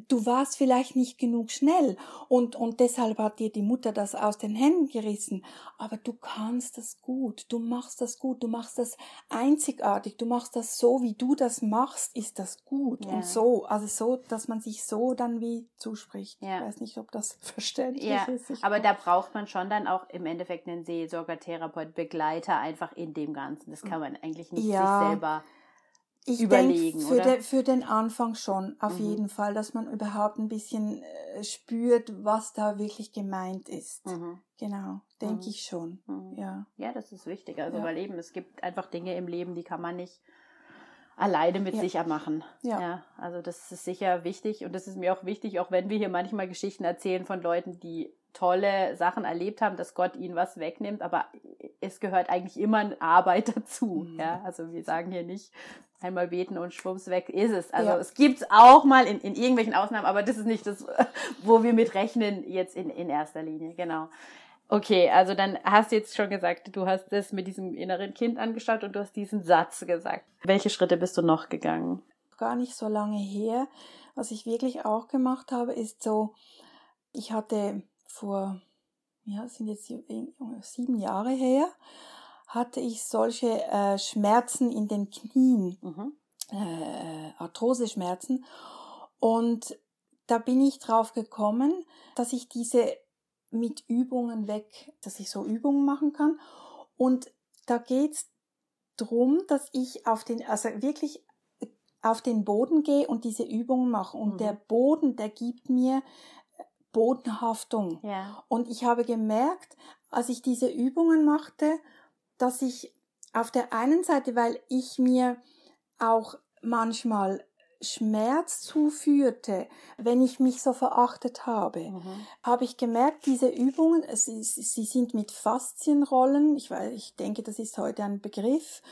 du warst vielleicht nicht genug schnell und, und deshalb hat dir die Mutter das aus den Händen gerissen, aber du kannst das gut, du machst das gut, du machst das einzigartig, du machst das so, wie du das machst, ist das gut ja. und so, also so, dass man sich so dann wie zuspricht. Ja. Ich weiß nicht, ob das [LAUGHS] verständlich ja. ist. Ich aber da braucht man schon dann auch im Endeffekt einen Seelsorger, Therapeut, Begleiter einfach in dem Ganzen. Das kann man eigentlich nicht sich selber ich überlegen, für, oder? De, für den Anfang schon, auf mhm. jeden Fall, dass man überhaupt ein bisschen äh, spürt, was da wirklich gemeint ist. Mhm. Genau, denke mhm. ich schon. Mhm. Ja. ja, das ist wichtig. Also ja. weil eben, es gibt einfach Dinge im Leben, die kann man nicht alleine mit ja. sich machen. Ja. ja. Also das ist sicher wichtig und das ist mir auch wichtig, auch wenn wir hier manchmal Geschichten erzählen von Leuten, die tolle Sachen erlebt haben, dass Gott ihnen was wegnimmt, aber es gehört eigentlich immer eine Arbeit [LAUGHS] dazu. Mhm. Ja, also wir sagen hier nicht, einmal beten und schwupps weg ist es. Also ja. es gibt's auch mal in, in irgendwelchen Ausnahmen, aber das ist nicht das, [LAUGHS] wo wir mit rechnen jetzt in, in erster Linie, genau. Okay, also dann hast du jetzt schon gesagt, du hast das mit diesem inneren Kind angeschaut und du hast diesen Satz gesagt. Welche Schritte bist du noch gegangen? Gar nicht so lange her. Was ich wirklich auch gemacht habe, ist so, ich hatte vor, ja, sind jetzt sieben Jahre her, hatte ich solche äh, Schmerzen in den Knien. Mhm. Äh, Arthroseschmerzen. Und da bin ich drauf gekommen, dass ich diese mit Übungen weg, dass ich so Übungen machen kann. Und da geht's drum, dass ich auf den, also wirklich auf den Boden gehe und diese Übungen mache. Und mhm. der Boden, der gibt mir Bodenhaftung. Ja. Und ich habe gemerkt, als ich diese Übungen machte, dass ich auf der einen Seite, weil ich mir auch manchmal Schmerz zuführte, wenn ich mich so verachtet habe, mhm. habe ich gemerkt, diese Übungen, sie, sie sind mit Faszienrollen, ich, weiß, ich denke, das ist heute ein Begriff,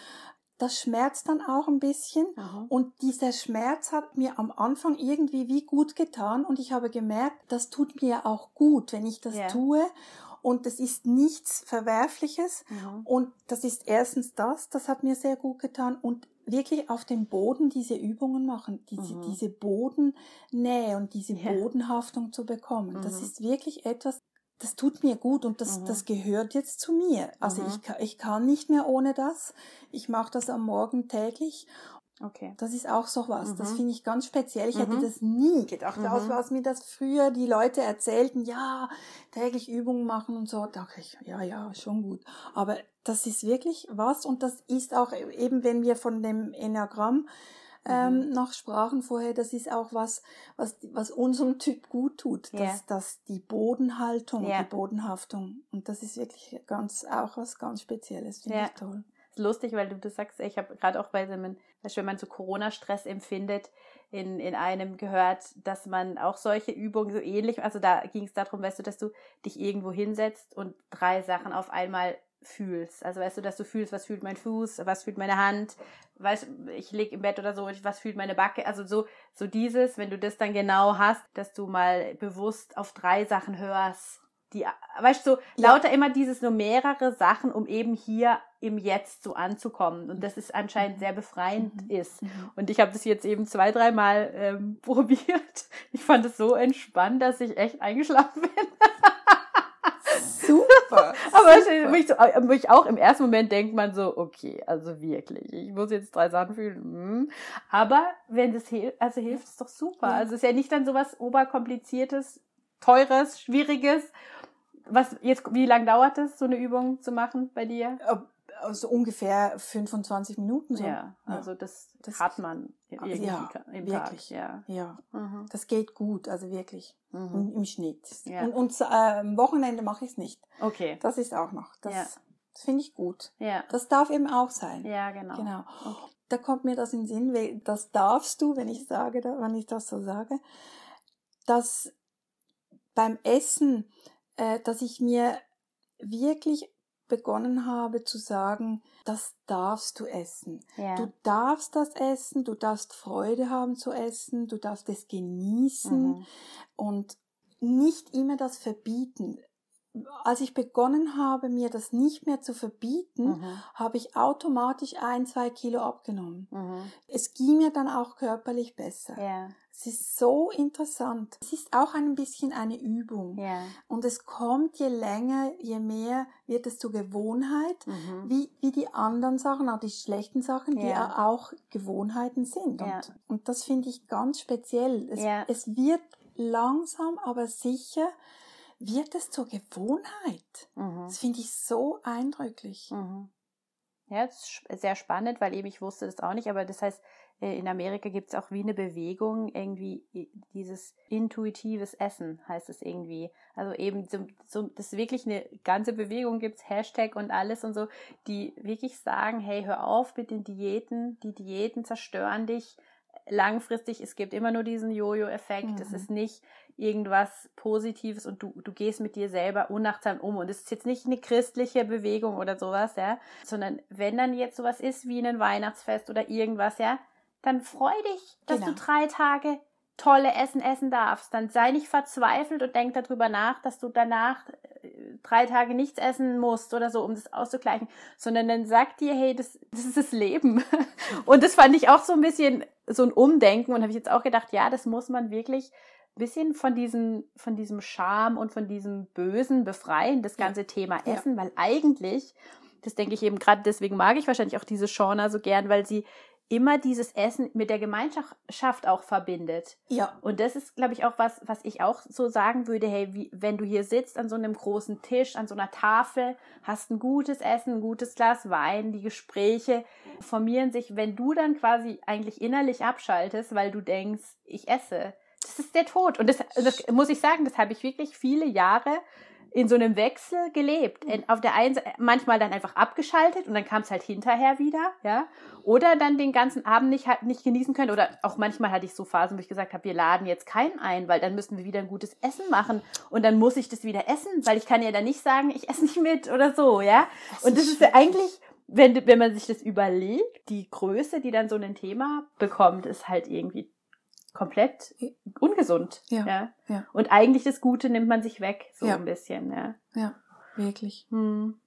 das schmerzt dann auch ein bisschen. Aha. Und dieser Schmerz hat mir am Anfang irgendwie wie gut getan und ich habe gemerkt, das tut mir auch gut, wenn ich das yeah. tue. Und das ist nichts Verwerfliches. Mhm. Und das ist erstens das, das hat mir sehr gut getan. Und wirklich auf dem Boden diese Übungen machen, diese, mhm. diese Bodennähe und diese yeah. Bodenhaftung zu bekommen. Mhm. Das ist wirklich etwas, das tut mir gut und das, mhm. das gehört jetzt zu mir. Also mhm. ich, ich kann nicht mehr ohne das. Ich mache das am Morgen täglich. Okay. Das ist auch so was. Mhm. Das finde ich ganz speziell. Ich hätte mhm. das nie gedacht. Mhm. Aus was mir das früher die Leute erzählten, ja, täglich Übungen machen und so, dachte ich, ja, ja, schon gut. Aber das ist wirklich was und das ist auch eben, wenn wir von dem Enneagramm ähm, mhm. nach Sprachen vorher, das ist auch was, was, was unserem Typ gut tut, dass, yeah. dass die Bodenhaltung, yeah. die Bodenhaftung und das ist wirklich ganz, auch was ganz Spezielles, finde yeah. ich toll. Lustig, weil du das sagst, ich habe gerade auch bei so einem, wenn man so Corona-Stress empfindet, in, in einem gehört, dass man auch solche Übungen so ähnlich, also da ging es darum, weißt du, dass du dich irgendwo hinsetzt und drei Sachen auf einmal fühlst. Also weißt du, dass du fühlst, was fühlt mein Fuß, was fühlt meine Hand, weißt ich lieg im Bett oder so, was fühlt meine Backe. Also so, so dieses, wenn du das dann genau hast, dass du mal bewusst auf drei Sachen hörst. Die, weißt du, so lauter immer dieses nur mehrere Sachen, um eben hier im Jetzt so anzukommen. Und das ist anscheinend mhm. sehr befreiend mhm. ist. Mhm. Und ich habe das jetzt eben zwei, dreimal ähm, [LAUGHS] probiert. Ich fand es so entspannt, dass ich echt eingeschlafen bin. Super. [LAUGHS] Aber super. Wo, ich so, wo ich auch im ersten Moment denkt man so, okay, also wirklich, ich muss jetzt drei Sachen fühlen. Hm. Aber wenn das hilft, also hilft es doch super. Ja. Also es ist ja nicht dann sowas oberkompliziertes, teures, schwieriges. Was jetzt, wie lange dauert es, so eine Übung zu machen bei dir? Also ungefähr 25 Minuten so. Ja, also das, das hat man irgendwie ja, im wirklich, Tag. Ja, ja. Mhm. das geht gut, also wirklich mhm. im, im, Schnitt. Ja. Und, und äh, am Wochenende mache ich es nicht. Okay. Das ist auch noch. Das, ja. das finde ich gut. Ja. Das darf eben auch sein. Ja, genau. Genau. Okay. Da kommt mir das in den Sinn, das darfst du, wenn ich sage, wenn ich das so sage, dass beim Essen, äh, dass ich mir wirklich begonnen habe zu sagen, das darfst du essen. Ja. Du darfst das essen, du darfst Freude haben zu essen, du darfst es genießen mhm. und nicht immer das verbieten. Als ich begonnen habe, mir das nicht mehr zu verbieten, mhm. habe ich automatisch ein, zwei Kilo abgenommen. Mhm. Es ging mir dann auch körperlich besser. Ja. Es ist so interessant. Es ist auch ein bisschen eine Übung. Ja. Und es kommt je länger, je mehr wird es zur Gewohnheit, mhm. wie, wie die anderen Sachen, auch die schlechten Sachen, die ja auch Gewohnheiten sind. Und, und das finde ich ganz speziell. Es, es wird langsam, aber sicher wird es zur Gewohnheit. Mhm. Das finde ich so eindrücklich. Mhm. Ja, das ist sehr spannend, weil eben ich wusste das auch nicht, aber das heißt, äh, in Amerika gibt es auch wie eine Bewegung, irgendwie dieses intuitives Essen heißt es irgendwie. Also eben so, so das ist wirklich eine ganze Bewegung gibt's Hashtag und alles und so, die wirklich sagen, hey, hör auf mit den Diäten, die Diäten zerstören dich langfristig. Es gibt immer nur diesen Jojo-Effekt. Mhm. Es ist nicht irgendwas Positives und du, du gehst mit dir selber unachtsam um. Und es ist jetzt nicht eine christliche Bewegung oder sowas, ja, sondern wenn dann jetzt sowas ist wie ein Weihnachtsfest oder irgendwas, ja, dann freu dich, dass genau. du drei Tage tolle Essen essen darfst. Dann sei nicht verzweifelt und denk darüber nach, dass du danach äh, drei Tage nichts essen musst oder so, um das auszugleichen, sondern dann sag dir, hey, das, das ist das Leben. [LAUGHS] Und das fand ich auch so ein bisschen so ein Umdenken und habe ich jetzt auch gedacht, ja, das muss man wirklich ein bisschen von diesem, von diesem Scham und von diesem Bösen befreien, das ganze ja. Thema Essen, ja. weil eigentlich, das denke ich eben gerade, deswegen mag ich wahrscheinlich auch diese Shauna so gern, weil sie immer dieses Essen mit der Gemeinschaft auch verbindet. Ja. Und das ist, glaube ich, auch was, was ich auch so sagen würde, hey, wie, wenn du hier sitzt an so einem großen Tisch, an so einer Tafel, hast ein gutes Essen, ein gutes Glas Wein, die Gespräche formieren sich, wenn du dann quasi eigentlich innerlich abschaltest, weil du denkst, ich esse. Das ist der Tod. Und das, das muss ich sagen, das habe ich wirklich viele Jahre in so einem Wechsel gelebt. Auf der einen Seite manchmal dann einfach abgeschaltet und dann kam es halt hinterher wieder, ja. Oder dann den ganzen Abend nicht, nicht genießen können. Oder auch manchmal hatte ich so Phasen, wo ich gesagt habe, wir laden jetzt keinen ein, weil dann müssen wir wieder ein gutes Essen machen und dann muss ich das wieder essen, weil ich kann ja dann nicht sagen, ich esse nicht mit oder so, ja. Das und das ist ja eigentlich, wenn, wenn man sich das überlegt, die Größe, die dann so ein Thema bekommt, ist halt irgendwie komplett ungesund. Ja, ja. ja. Und eigentlich das Gute nimmt man sich weg, so ja. ein bisschen. Ja, ja wirklich. Hm.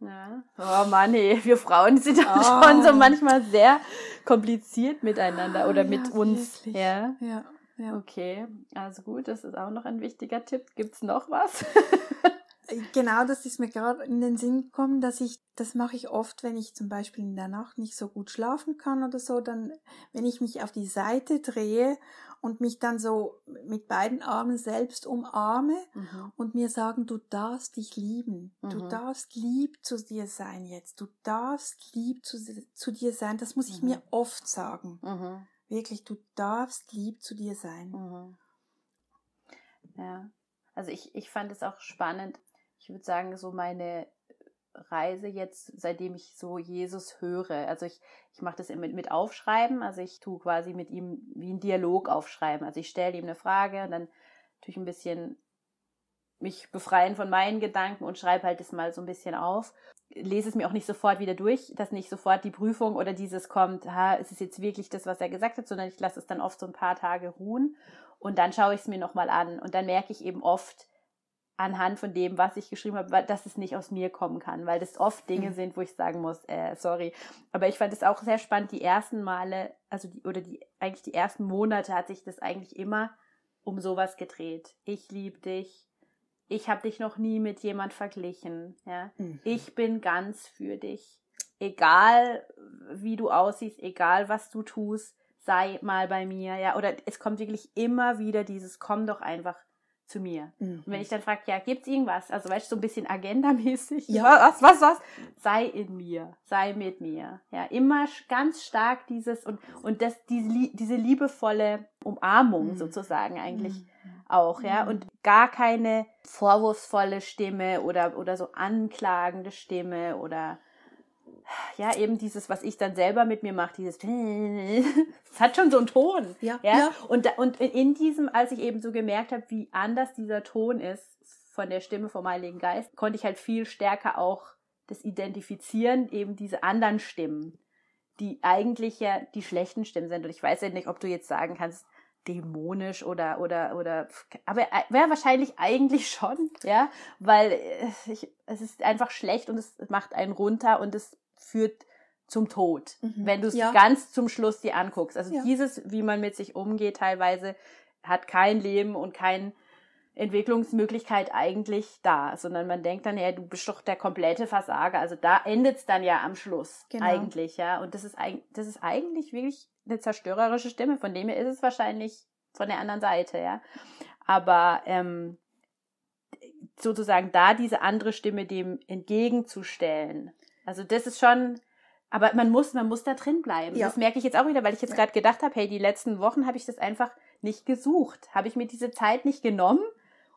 Ja. Oh Mann, ey, wir Frauen sind oh. [LAUGHS] schon so manchmal sehr kompliziert miteinander oder mit uns. Wirklich. Ja. ja. Ja. Okay, also gut, das ist auch noch ein wichtiger Tipp. Gibt's noch was? [LAUGHS] Genau, das ist mir gerade in den Sinn gekommen, dass ich, das mache ich oft, wenn ich zum Beispiel in der Nacht nicht so gut schlafen kann oder so, dann, wenn ich mich auf die Seite drehe und mich dann so mit beiden Armen selbst umarme mhm. und mir sagen, du darfst dich lieben, mhm. du darfst lieb zu dir sein jetzt, du darfst lieb zu, zu dir sein, das muss ich mhm. mir oft sagen. Mhm. Wirklich, du darfst lieb zu dir sein. Mhm. Ja. Also ich, ich fand es auch spannend, ich würde sagen, so meine Reise jetzt, seitdem ich so Jesus höre. Also ich, ich mache das mit, mit Aufschreiben, also ich tue quasi mit ihm wie ein Dialog aufschreiben. Also ich stelle ihm eine Frage und dann tue ich ein bisschen mich befreien von meinen Gedanken und schreibe halt das mal so ein bisschen auf. Lese es mir auch nicht sofort wieder durch, dass nicht sofort die Prüfung oder dieses kommt, ha, ist es jetzt wirklich das, was er gesagt hat, sondern ich lasse es dann oft so ein paar Tage ruhen und dann schaue ich es mir nochmal an und dann merke ich eben oft, anhand von dem, was ich geschrieben habe, dass es nicht aus mir kommen kann, weil das oft Dinge mhm. sind, wo ich sagen muss, äh, sorry. Aber ich fand es auch sehr spannend, die ersten Male, also die, oder die, eigentlich die ersten Monate hat sich das eigentlich immer um sowas gedreht. Ich liebe dich. Ich habe dich noch nie mit jemand verglichen, ja. Mhm. Ich bin ganz für dich. Egal, wie du aussiehst, egal, was du tust, sei mal bei mir, ja. Oder es kommt wirklich immer wieder dieses, komm doch einfach zu mir. Mhm. Und wenn ich dann frage, ja, gibt's irgendwas? Also weißt du, so ein bisschen agendamäßig. Ja, was, was, was? Sei in mir, sei mit mir. Ja, immer ganz stark dieses und, und das, diese, diese liebevolle Umarmung mhm. sozusagen eigentlich mhm. auch, ja. Mhm. Und gar keine vorwurfsvolle Stimme oder, oder so anklagende Stimme oder ja, eben dieses, was ich dann selber mit mir mache, dieses, es hat schon so einen Ton. Ja. ja? ja. Und, und in diesem, als ich eben so gemerkt habe, wie anders dieser Ton ist von der Stimme vom Heiligen Geist, konnte ich halt viel stärker auch das identifizieren, eben diese anderen Stimmen, die eigentlich ja die schlechten Stimmen sind. Und ich weiß ja nicht, ob du jetzt sagen kannst, dämonisch oder oder oder aber äh, wäre wahrscheinlich eigentlich schon ja weil äh, ich, es ist einfach schlecht und es macht einen runter und es führt zum Tod, mhm. wenn du es ja. ganz zum Schluss dir anguckst. Also ja. dieses, wie man mit sich umgeht, teilweise hat kein Leben und keine Entwicklungsmöglichkeit eigentlich da, sondern man denkt dann, ja, du bist doch der komplette Versager. Also da endet es dann ja am Schluss genau. eigentlich, ja. Und das ist, das ist eigentlich wirklich eine zerstörerische Stimme. Von dem her ist es wahrscheinlich von der anderen Seite, ja. Aber ähm, sozusagen da diese andere Stimme dem entgegenzustellen, also das ist schon, aber man muss, man muss da drin bleiben. Ja. Das merke ich jetzt auch wieder, weil ich jetzt gerade gedacht habe, hey, die letzten Wochen habe ich das einfach nicht gesucht, habe ich mir diese Zeit nicht genommen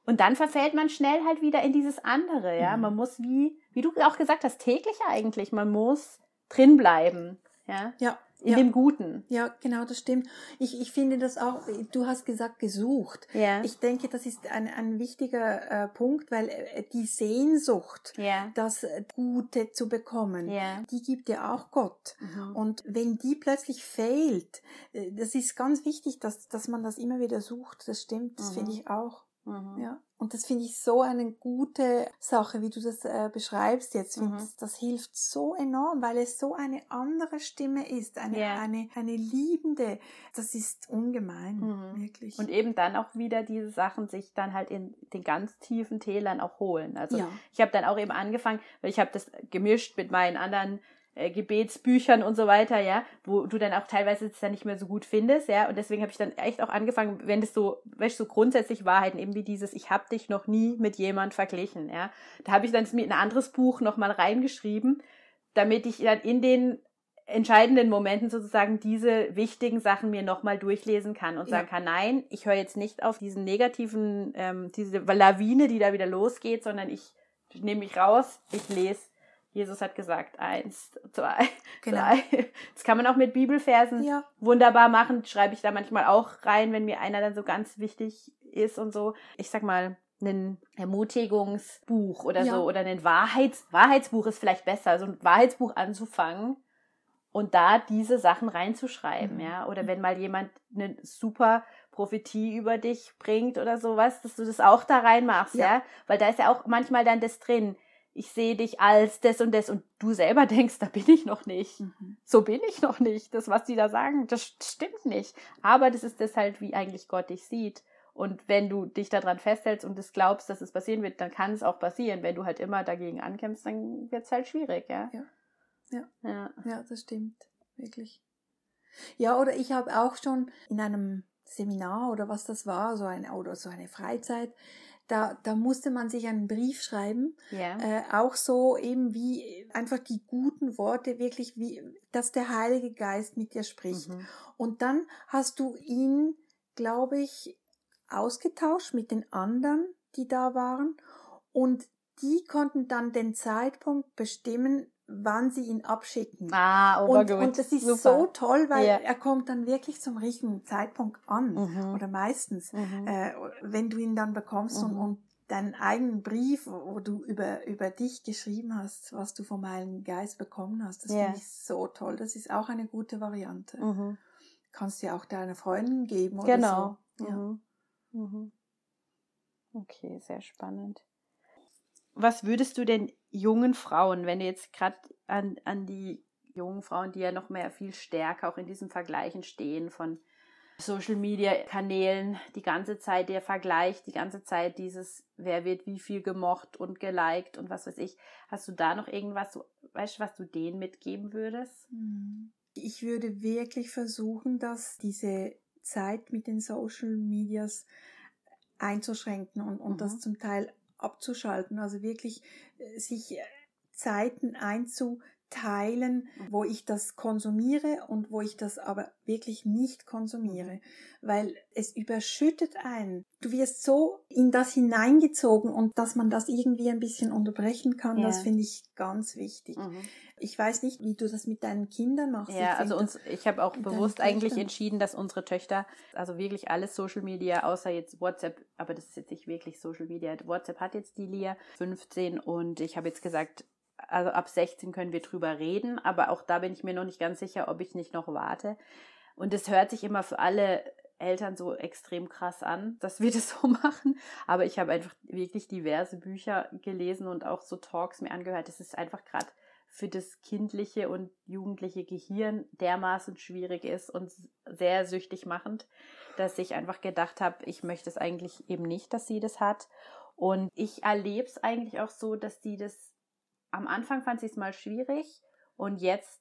und dann verfällt man schnell halt wieder in dieses andere, ja. Mhm. Man muss wie, wie du auch gesagt hast, täglich eigentlich, man muss drin bleiben, ja. Ja in ja. dem Guten. Ja, genau, das stimmt. Ich, ich finde das auch, du hast gesagt, gesucht. Ja. Ich denke, das ist ein, ein wichtiger äh, Punkt, weil äh, die Sehnsucht, ja. das Gute zu bekommen, ja. die gibt ja auch Gott. Mhm. Und wenn die plötzlich fehlt, äh, das ist ganz wichtig, dass, dass man das immer wieder sucht. Das stimmt, das mhm. finde ich auch. Mhm. Ja. Und das finde ich so eine gute Sache, wie du das äh, beschreibst jetzt. Mhm. Das, das, hilft so enorm, weil es so eine andere Stimme ist, eine, yeah. eine, eine liebende. Das ist ungemein, mhm. wirklich. Und eben dann auch wieder diese Sachen sich dann halt in den ganz tiefen Tälern auch holen. Also ja. ich habe dann auch eben angefangen, weil ich habe das gemischt mit meinen anderen äh, Gebetsbüchern und so weiter, ja, wo du dann auch teilweise es dann nicht mehr so gut findest, ja, und deswegen habe ich dann echt auch angefangen, wenn das so, weißt so grundsätzlich Wahrheiten, eben wie dieses, ich habe dich noch nie mit jemand verglichen, ja, da habe ich dann mir ein anderes Buch nochmal reingeschrieben, damit ich dann in den entscheidenden Momenten sozusagen diese wichtigen Sachen mir nochmal durchlesen kann und sagen kann, nein, ich höre jetzt nicht auf diesen negativen, ähm, diese Lawine, die da wieder losgeht, sondern ich nehme mich raus, ich lese Jesus hat gesagt, eins, zwei, [LAUGHS] genau. drei. Das kann man auch mit Bibelversen ja. wunderbar machen. Schreibe ich da manchmal auch rein, wenn mir einer dann so ganz wichtig ist und so. Ich sag mal, ein Ermutigungsbuch oder ja. so oder ein Wahrheits Wahrheitsbuch ist vielleicht besser, so ein Wahrheitsbuch anzufangen und da diese Sachen reinzuschreiben, mhm. ja. Oder wenn mal jemand eine super Prophetie über dich bringt oder sowas, dass du das auch da reinmachst, ja. ja. Weil da ist ja auch manchmal dann das drin ich sehe dich als das und das und du selber [LAUGHS] denkst, da bin ich noch nicht. Mhm. So bin ich noch nicht. Das, was die da sagen, das stimmt nicht. Aber das ist das halt, wie eigentlich Gott dich sieht. Und wenn du dich daran festhältst und es glaubst, dass es passieren wird, dann kann es auch passieren. Wenn du halt immer dagegen ankämpfst, dann wird es halt schwierig, ja? ja. Ja. Ja. Ja, das stimmt. Wirklich. Ja, oder ich habe auch schon in einem Seminar oder was das war, so ein, oder so eine Freizeit, da, da musste man sich einen Brief schreiben, yeah. äh, auch so eben wie einfach die guten Worte wirklich, wie, dass der Heilige Geist mit dir spricht. Mhm. Und dann hast du ihn, glaube ich, ausgetauscht mit den anderen, die da waren, und die konnten dann den Zeitpunkt bestimmen, wann sie ihn abschicken. Ah, oh und, und das ist Super. so toll, weil ja. er kommt dann wirklich zum richtigen Zeitpunkt an. Mhm. Oder meistens, mhm. äh, wenn du ihn dann bekommst mhm. und, und deinen eigenen Brief, wo du über, über dich geschrieben hast, was du vom Heiligen Geist bekommen hast. Das ja. finde ich so toll. Das ist auch eine gute Variante. Mhm. Kannst du ja auch deiner Freundin geben oder genau. so. Ja. Mhm. Mhm. Okay, sehr spannend was würdest du denn jungen Frauen, wenn du jetzt gerade an, an die jungen Frauen, die ja noch mehr viel stärker auch in diesen Vergleichen stehen von Social Media Kanälen, die ganze Zeit der Vergleich, die ganze Zeit dieses, wer wird wie viel gemocht und geliked und was weiß ich. Hast du da noch irgendwas, weißt du, was du denen mitgeben würdest? Hm. Ich würde wirklich versuchen, dass diese Zeit mit den Social Medias einzuschränken und, und mhm. das zum Teil abzuschalten, also wirklich äh, sich äh, Zeiten einzuteilen, mhm. wo ich das konsumiere und wo ich das aber wirklich nicht konsumiere, weil es überschüttet einen. Du wirst so in das hineingezogen und dass man das irgendwie ein bisschen unterbrechen kann, ja. das finde ich ganz wichtig. Mhm. Ich weiß nicht, wie du das mit deinen Kindern machst. Ja, ich also uns, ich habe auch bewusst eigentlich entschieden, dass unsere Töchter, also wirklich alles Social Media, außer jetzt WhatsApp, aber das ist jetzt nicht wirklich Social Media. WhatsApp hat jetzt die Lia 15 und ich habe jetzt gesagt, also ab 16 können wir drüber reden, aber auch da bin ich mir noch nicht ganz sicher, ob ich nicht noch warte. Und es hört sich immer für alle Eltern so extrem krass an, [LAUGHS] dass wir das so machen. Aber ich habe einfach wirklich diverse Bücher gelesen und auch so Talks mir angehört. Es ist einfach gerade für das kindliche und jugendliche Gehirn dermaßen schwierig ist und sehr süchtig machend, dass ich einfach gedacht habe, ich möchte es eigentlich eben nicht, dass sie das hat. Und ich erlebe es eigentlich auch so, dass sie das am Anfang fand sie es mal schwierig und jetzt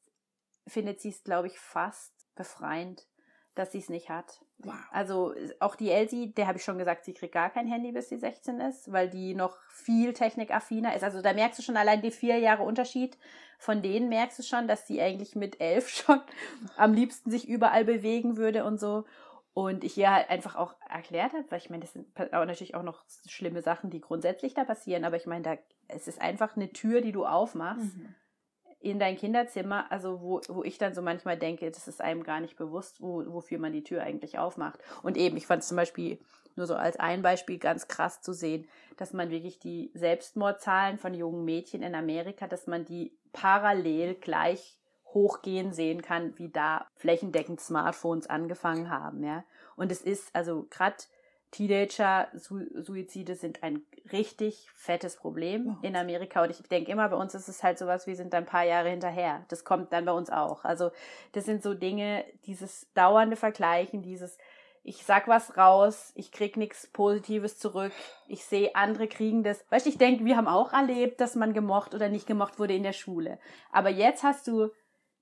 findet sie es, glaube ich, fast befreiend, dass sie es nicht hat. Wow. Also auch die Elsie, der habe ich schon gesagt, sie kriegt gar kein Handy, bis sie 16 ist, weil die noch viel technikaffiner ist. Also da merkst du schon allein die vier Jahre Unterschied. Von denen merkst du schon, dass sie eigentlich mit elf [LAUGHS] schon am liebsten sich überall bewegen würde und so. Und ich ihr halt einfach auch erklärt habe, weil ich meine, das sind aber natürlich auch noch schlimme Sachen, die grundsätzlich da passieren. Aber ich meine, da es ist einfach eine Tür, die du aufmachst. Mhm in dein Kinderzimmer, also wo, wo ich dann so manchmal denke, das ist einem gar nicht bewusst, wo, wofür man die Tür eigentlich aufmacht. Und eben, ich fand es zum Beispiel nur so als ein Beispiel ganz krass zu sehen, dass man wirklich die Selbstmordzahlen von jungen Mädchen in Amerika, dass man die parallel gleich hochgehen sehen kann, wie da flächendeckend Smartphones angefangen haben, ja. Und es ist also gerade Teenager-Suizide sind ein richtig fettes Problem oh. in Amerika. Und ich denke immer, bei uns ist es halt sowas, wir sind ein paar Jahre hinterher. Das kommt dann bei uns auch. Also das sind so Dinge, dieses dauernde Vergleichen, dieses ich sag was raus, ich krieg nichts Positives zurück, ich sehe andere kriegen das. Weißt du, ich denke, wir haben auch erlebt, dass man gemocht oder nicht gemocht wurde in der Schule. Aber jetzt hast du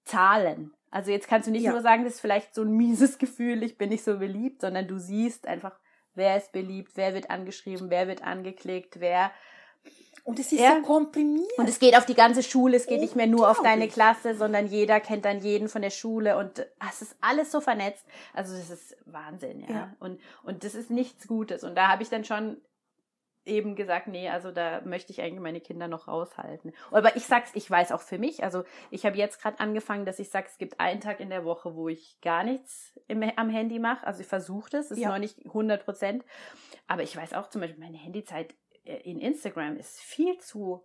Zahlen. Also jetzt kannst du nicht ja. nur sagen, das ist vielleicht so ein mieses [LAUGHS] Gefühl, ich bin nicht so beliebt, sondern du siehst einfach, wer ist beliebt, wer wird angeschrieben, wer wird angeklickt, wer und es ist ja. so komprimiert. Und es geht auf die ganze Schule, es geht nicht mehr nur auf deine Klasse, sondern jeder kennt dann jeden von der Schule und ach, es ist alles so vernetzt. Also das ist Wahnsinn, ja. ja. Und, und das ist nichts Gutes. Und da habe ich dann schon eben gesagt, nee, also da möchte ich eigentlich meine Kinder noch raushalten. Aber ich sag's, ich weiß auch für mich, also ich habe jetzt gerade angefangen, dass ich sage, es gibt einen Tag in der Woche, wo ich gar nichts im, am Handy mache. Also ich versuche das, ist ja. noch nicht 100 Prozent. Aber ich weiß auch zum Beispiel, meine Handyzeit äh, in Instagram ist viel zu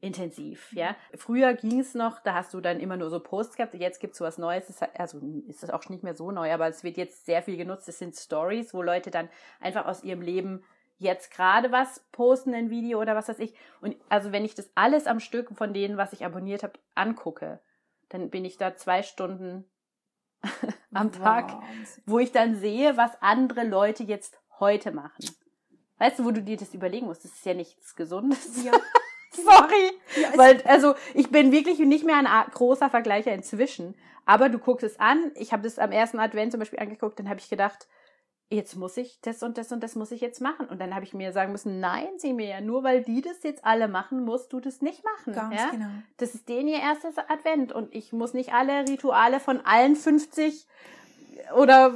intensiv, ja. Früher ging es noch, da hast du dann immer nur so Posts gehabt, jetzt gibt es was Neues, also ist das auch nicht mehr so neu, aber es wird jetzt sehr viel genutzt, es sind Stories, wo Leute dann einfach aus ihrem Leben jetzt gerade was posten, ein Video oder was weiß ich. Und also wenn ich das alles am Stück von denen, was ich abonniert habe, angucke, dann bin ich da zwei Stunden [LAUGHS] am Tag, wo ich dann sehe, was andere Leute jetzt heute machen. Weißt du, wo du dir das überlegen musst? Das ist ja nichts Gesundes. Ja. [LAUGHS] Sorry. Ja, Weil, also, ich bin wirklich nicht mehr ein großer Vergleicher inzwischen. Aber du guckst es an. Ich habe das am ersten Advent zum Beispiel angeguckt, dann habe ich gedacht, jetzt muss ich das und das und das muss ich jetzt machen. Und dann habe ich mir sagen müssen, nein, sieh mir ja, nur weil die das jetzt alle machen, musst du das nicht machen. Ganz ja? genau. Das ist denen ihr erstes Advent und ich muss nicht alle Rituale von allen 50 oder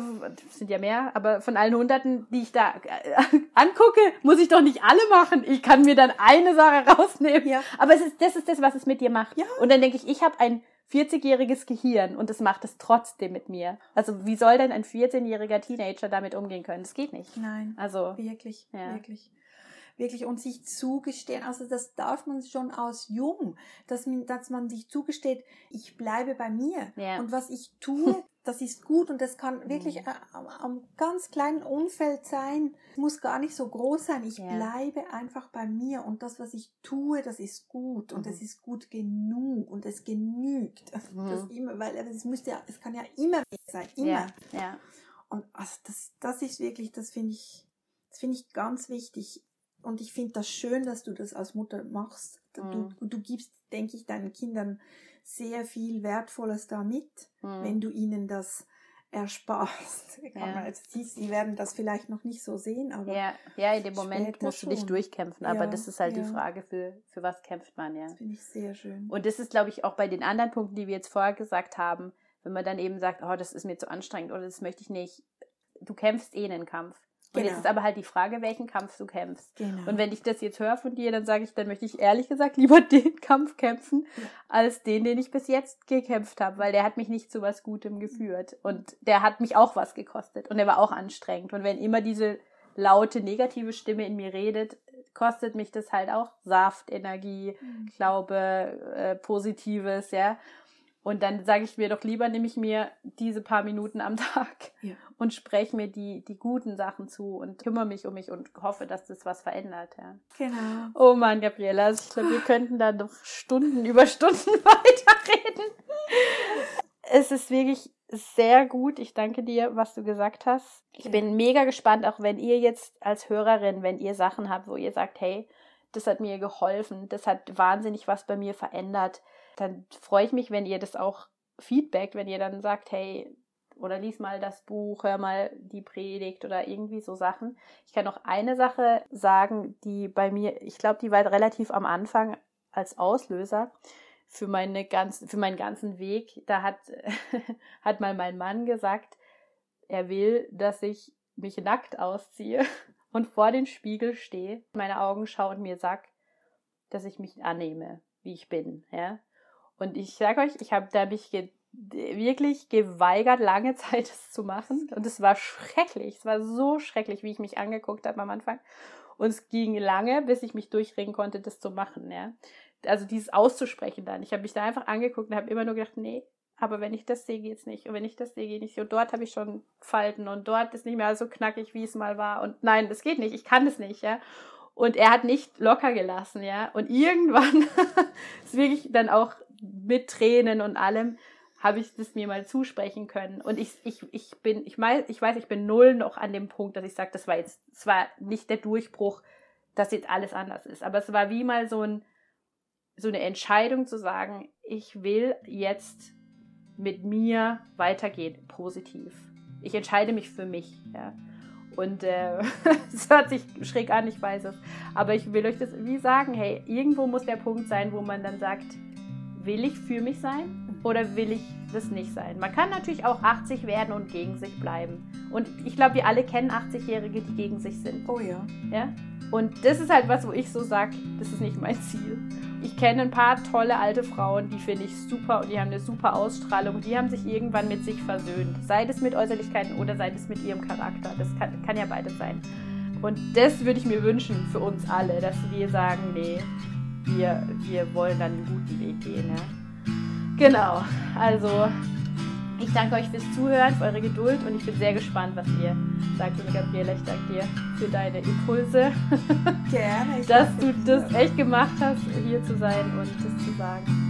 sind ja mehr, aber von allen Hunderten, die ich da äh, [LAUGHS] angucke, muss ich doch nicht alle machen. Ich kann mir dann eine Sache [LAUGHS] rausnehmen. Ja. Aber es ist, das ist das, was es mit dir macht. Ja. Und dann denke ich, ich habe ein 40-jähriges Gehirn und es macht es trotzdem mit mir. Also wie soll denn ein 14-jähriger Teenager damit umgehen können? Das geht nicht. Nein. Also wirklich, ja. wirklich wirklich und sich zugestehen, also das darf man schon aus jung, dass man, dass man sich zugesteht, ich bleibe bei mir ja. und was ich tue, [LAUGHS] das ist gut und das kann wirklich mhm. am ganz kleinen Umfeld sein, muss gar nicht so groß sein. Ich ja. bleibe einfach bei mir und das, was ich tue, das ist gut und es mhm. ist gut genug und es genügt. [LAUGHS] Mhm. Das immer, weil es müsste ja, es kann ja immer sein, immer. Ja. ja. Und also das, das ist wirklich, das finde ich, das finde ich ganz wichtig. Und ich finde das schön, dass du das als Mutter machst. Mhm. Du, du gibst, denke ich, deinen Kindern sehr viel Wertvolles damit, mhm. wenn du ihnen das ersparst. [LAUGHS] Ja. Jetzt siehst, die werden das vielleicht noch nicht so sehen, aber. Ja, ja in dem Moment musst du dich durchkämpfen, aber ja, das ist halt ja. die Frage, für, für was kämpft man, ja. Das finde ich sehr schön. Und das ist, glaube ich, auch bei den anderen Punkten, die wir jetzt vorher gesagt haben, wenn man dann eben sagt, oh, das ist mir zu anstrengend oder das möchte ich nicht. Du kämpfst eh einen Kampf. Genau. Und jetzt ist aber halt die Frage, welchen Kampf du kämpfst. Genau. Und wenn ich das jetzt höre von dir, dann sage ich, dann möchte ich ehrlich gesagt lieber [LAUGHS] den Kampf kämpfen, als den, den ich bis jetzt gekämpft habe, weil der hat mich nicht zu was Gutem geführt. Und der hat mich auch was gekostet. Und der war auch anstrengend. Und wenn immer diese laute negative Stimme in mir redet, kostet mich das halt auch Saft, Energie, mhm. Glaube, äh, Positives, ja. Und dann sage ich mir doch lieber, nehme ich mir diese paar Minuten am Tag ja. und spreche mir die, die guten Sachen zu und kümmere mich um mich und hoffe, dass das was verändert. Ja. Genau. Oh Mann, Gabriela, also ich glaube, wir könnten da noch Stunden über Stunden [LAUGHS] weiterreden. Es ist wirklich sehr gut. Ich danke dir, was du gesagt hast. Ich bin mega gespannt, auch wenn ihr jetzt als Hörerin, wenn ihr Sachen habt, wo ihr sagt, hey, das hat mir geholfen, das hat wahnsinnig was bei mir verändert dann freue ich mich, wenn ihr das auch feedbackt, wenn ihr dann sagt, hey, oder lies mal das Buch, hör mal die Predigt oder irgendwie so Sachen. Ich kann noch eine Sache sagen, die bei mir, ich glaube, die war relativ am Anfang als Auslöser für meine ganzen, für meinen ganzen Weg. Da hat, [LAUGHS] hat mal mein Mann gesagt, er will, dass ich mich nackt ausziehe [LAUGHS] und vor den Spiegel stehe, meine Augen schaue und mir sag, dass ich mich annehme, wie ich bin, ja. Und ich sage euch, ich habe da mich ge wirklich geweigert, lange [LAUGHS] Zeit es zu machen. Und es war schrecklich. Es war so schrecklich, wie ich mich angeguckt habe am Anfang. Und es ging lange, bis ich mich durchringen konnte, das zu machen. Ja. Also dieses auszusprechen dann. Ich habe mich da einfach angeguckt und habe immer nur gedacht, nee, aber wenn ich das sehe, geht's nicht. Und wenn ich das sehe, geht nicht. Und dort habe ich schon Falten und dort ist nicht mehr so knackig, wie es mal war. Und nein, das geht nicht. Ich kann das nicht, ja. Und er hat nicht locker gelassen, ja. Und irgendwann [LAUGHS] ist wirklich dann auch mit Tränen und allem habe ich das mir mal zusprechen können. Und ich, ich, ich bin, ich, mein, ich weiß, ich bin null noch an dem Punkt, dass ich sage, das war jetzt, es war nicht der Durchbruch, dass jetzt alles anders ist. Aber es war wie mal so, ein, so eine Entscheidung zu sagen, ich will jetzt mit mir weitergehen, positiv. Ich entscheide mich für mich. Ja. Und äh, [LAUGHS] es hört sich schräg an, ich weiß es. Aber ich will euch das wie sagen, hey, irgendwo muss der Punkt sein, wo man dann sagt, will ich für mich sein oder will ich das nicht sein? Man kann natürlich auch 80 werden und gegen sich bleiben. Und ich glaube, wir alle kennen 80-Jährige, die gegen sich sind. Oh ja. Ja? Und das ist halt was, wo ich so sage, das ist nicht mein Ziel. Ich kenne ein paar tolle alte Frauen, die finde ich super und die haben eine super Ausstrahlung. Die haben sich irgendwann mit sich versöhnt. Sei es mit Äußerlichkeiten oder sei es mit ihrem Charakter. Das kann, kann ja beides sein. Und das würde ich mir wünschen für uns alle, dass wir sagen, nee, wir, wir wollen dann einen guten Weg gehen. Ja? Genau, also ich danke euch fürs Zuhören, für eure Geduld und ich bin sehr gespannt, was ihr sagt. Und Gabriele, ich danke dir für deine Impulse. Gerne. [LAUGHS] dass du das echt gemacht hast, hier zu sein und das zu sagen.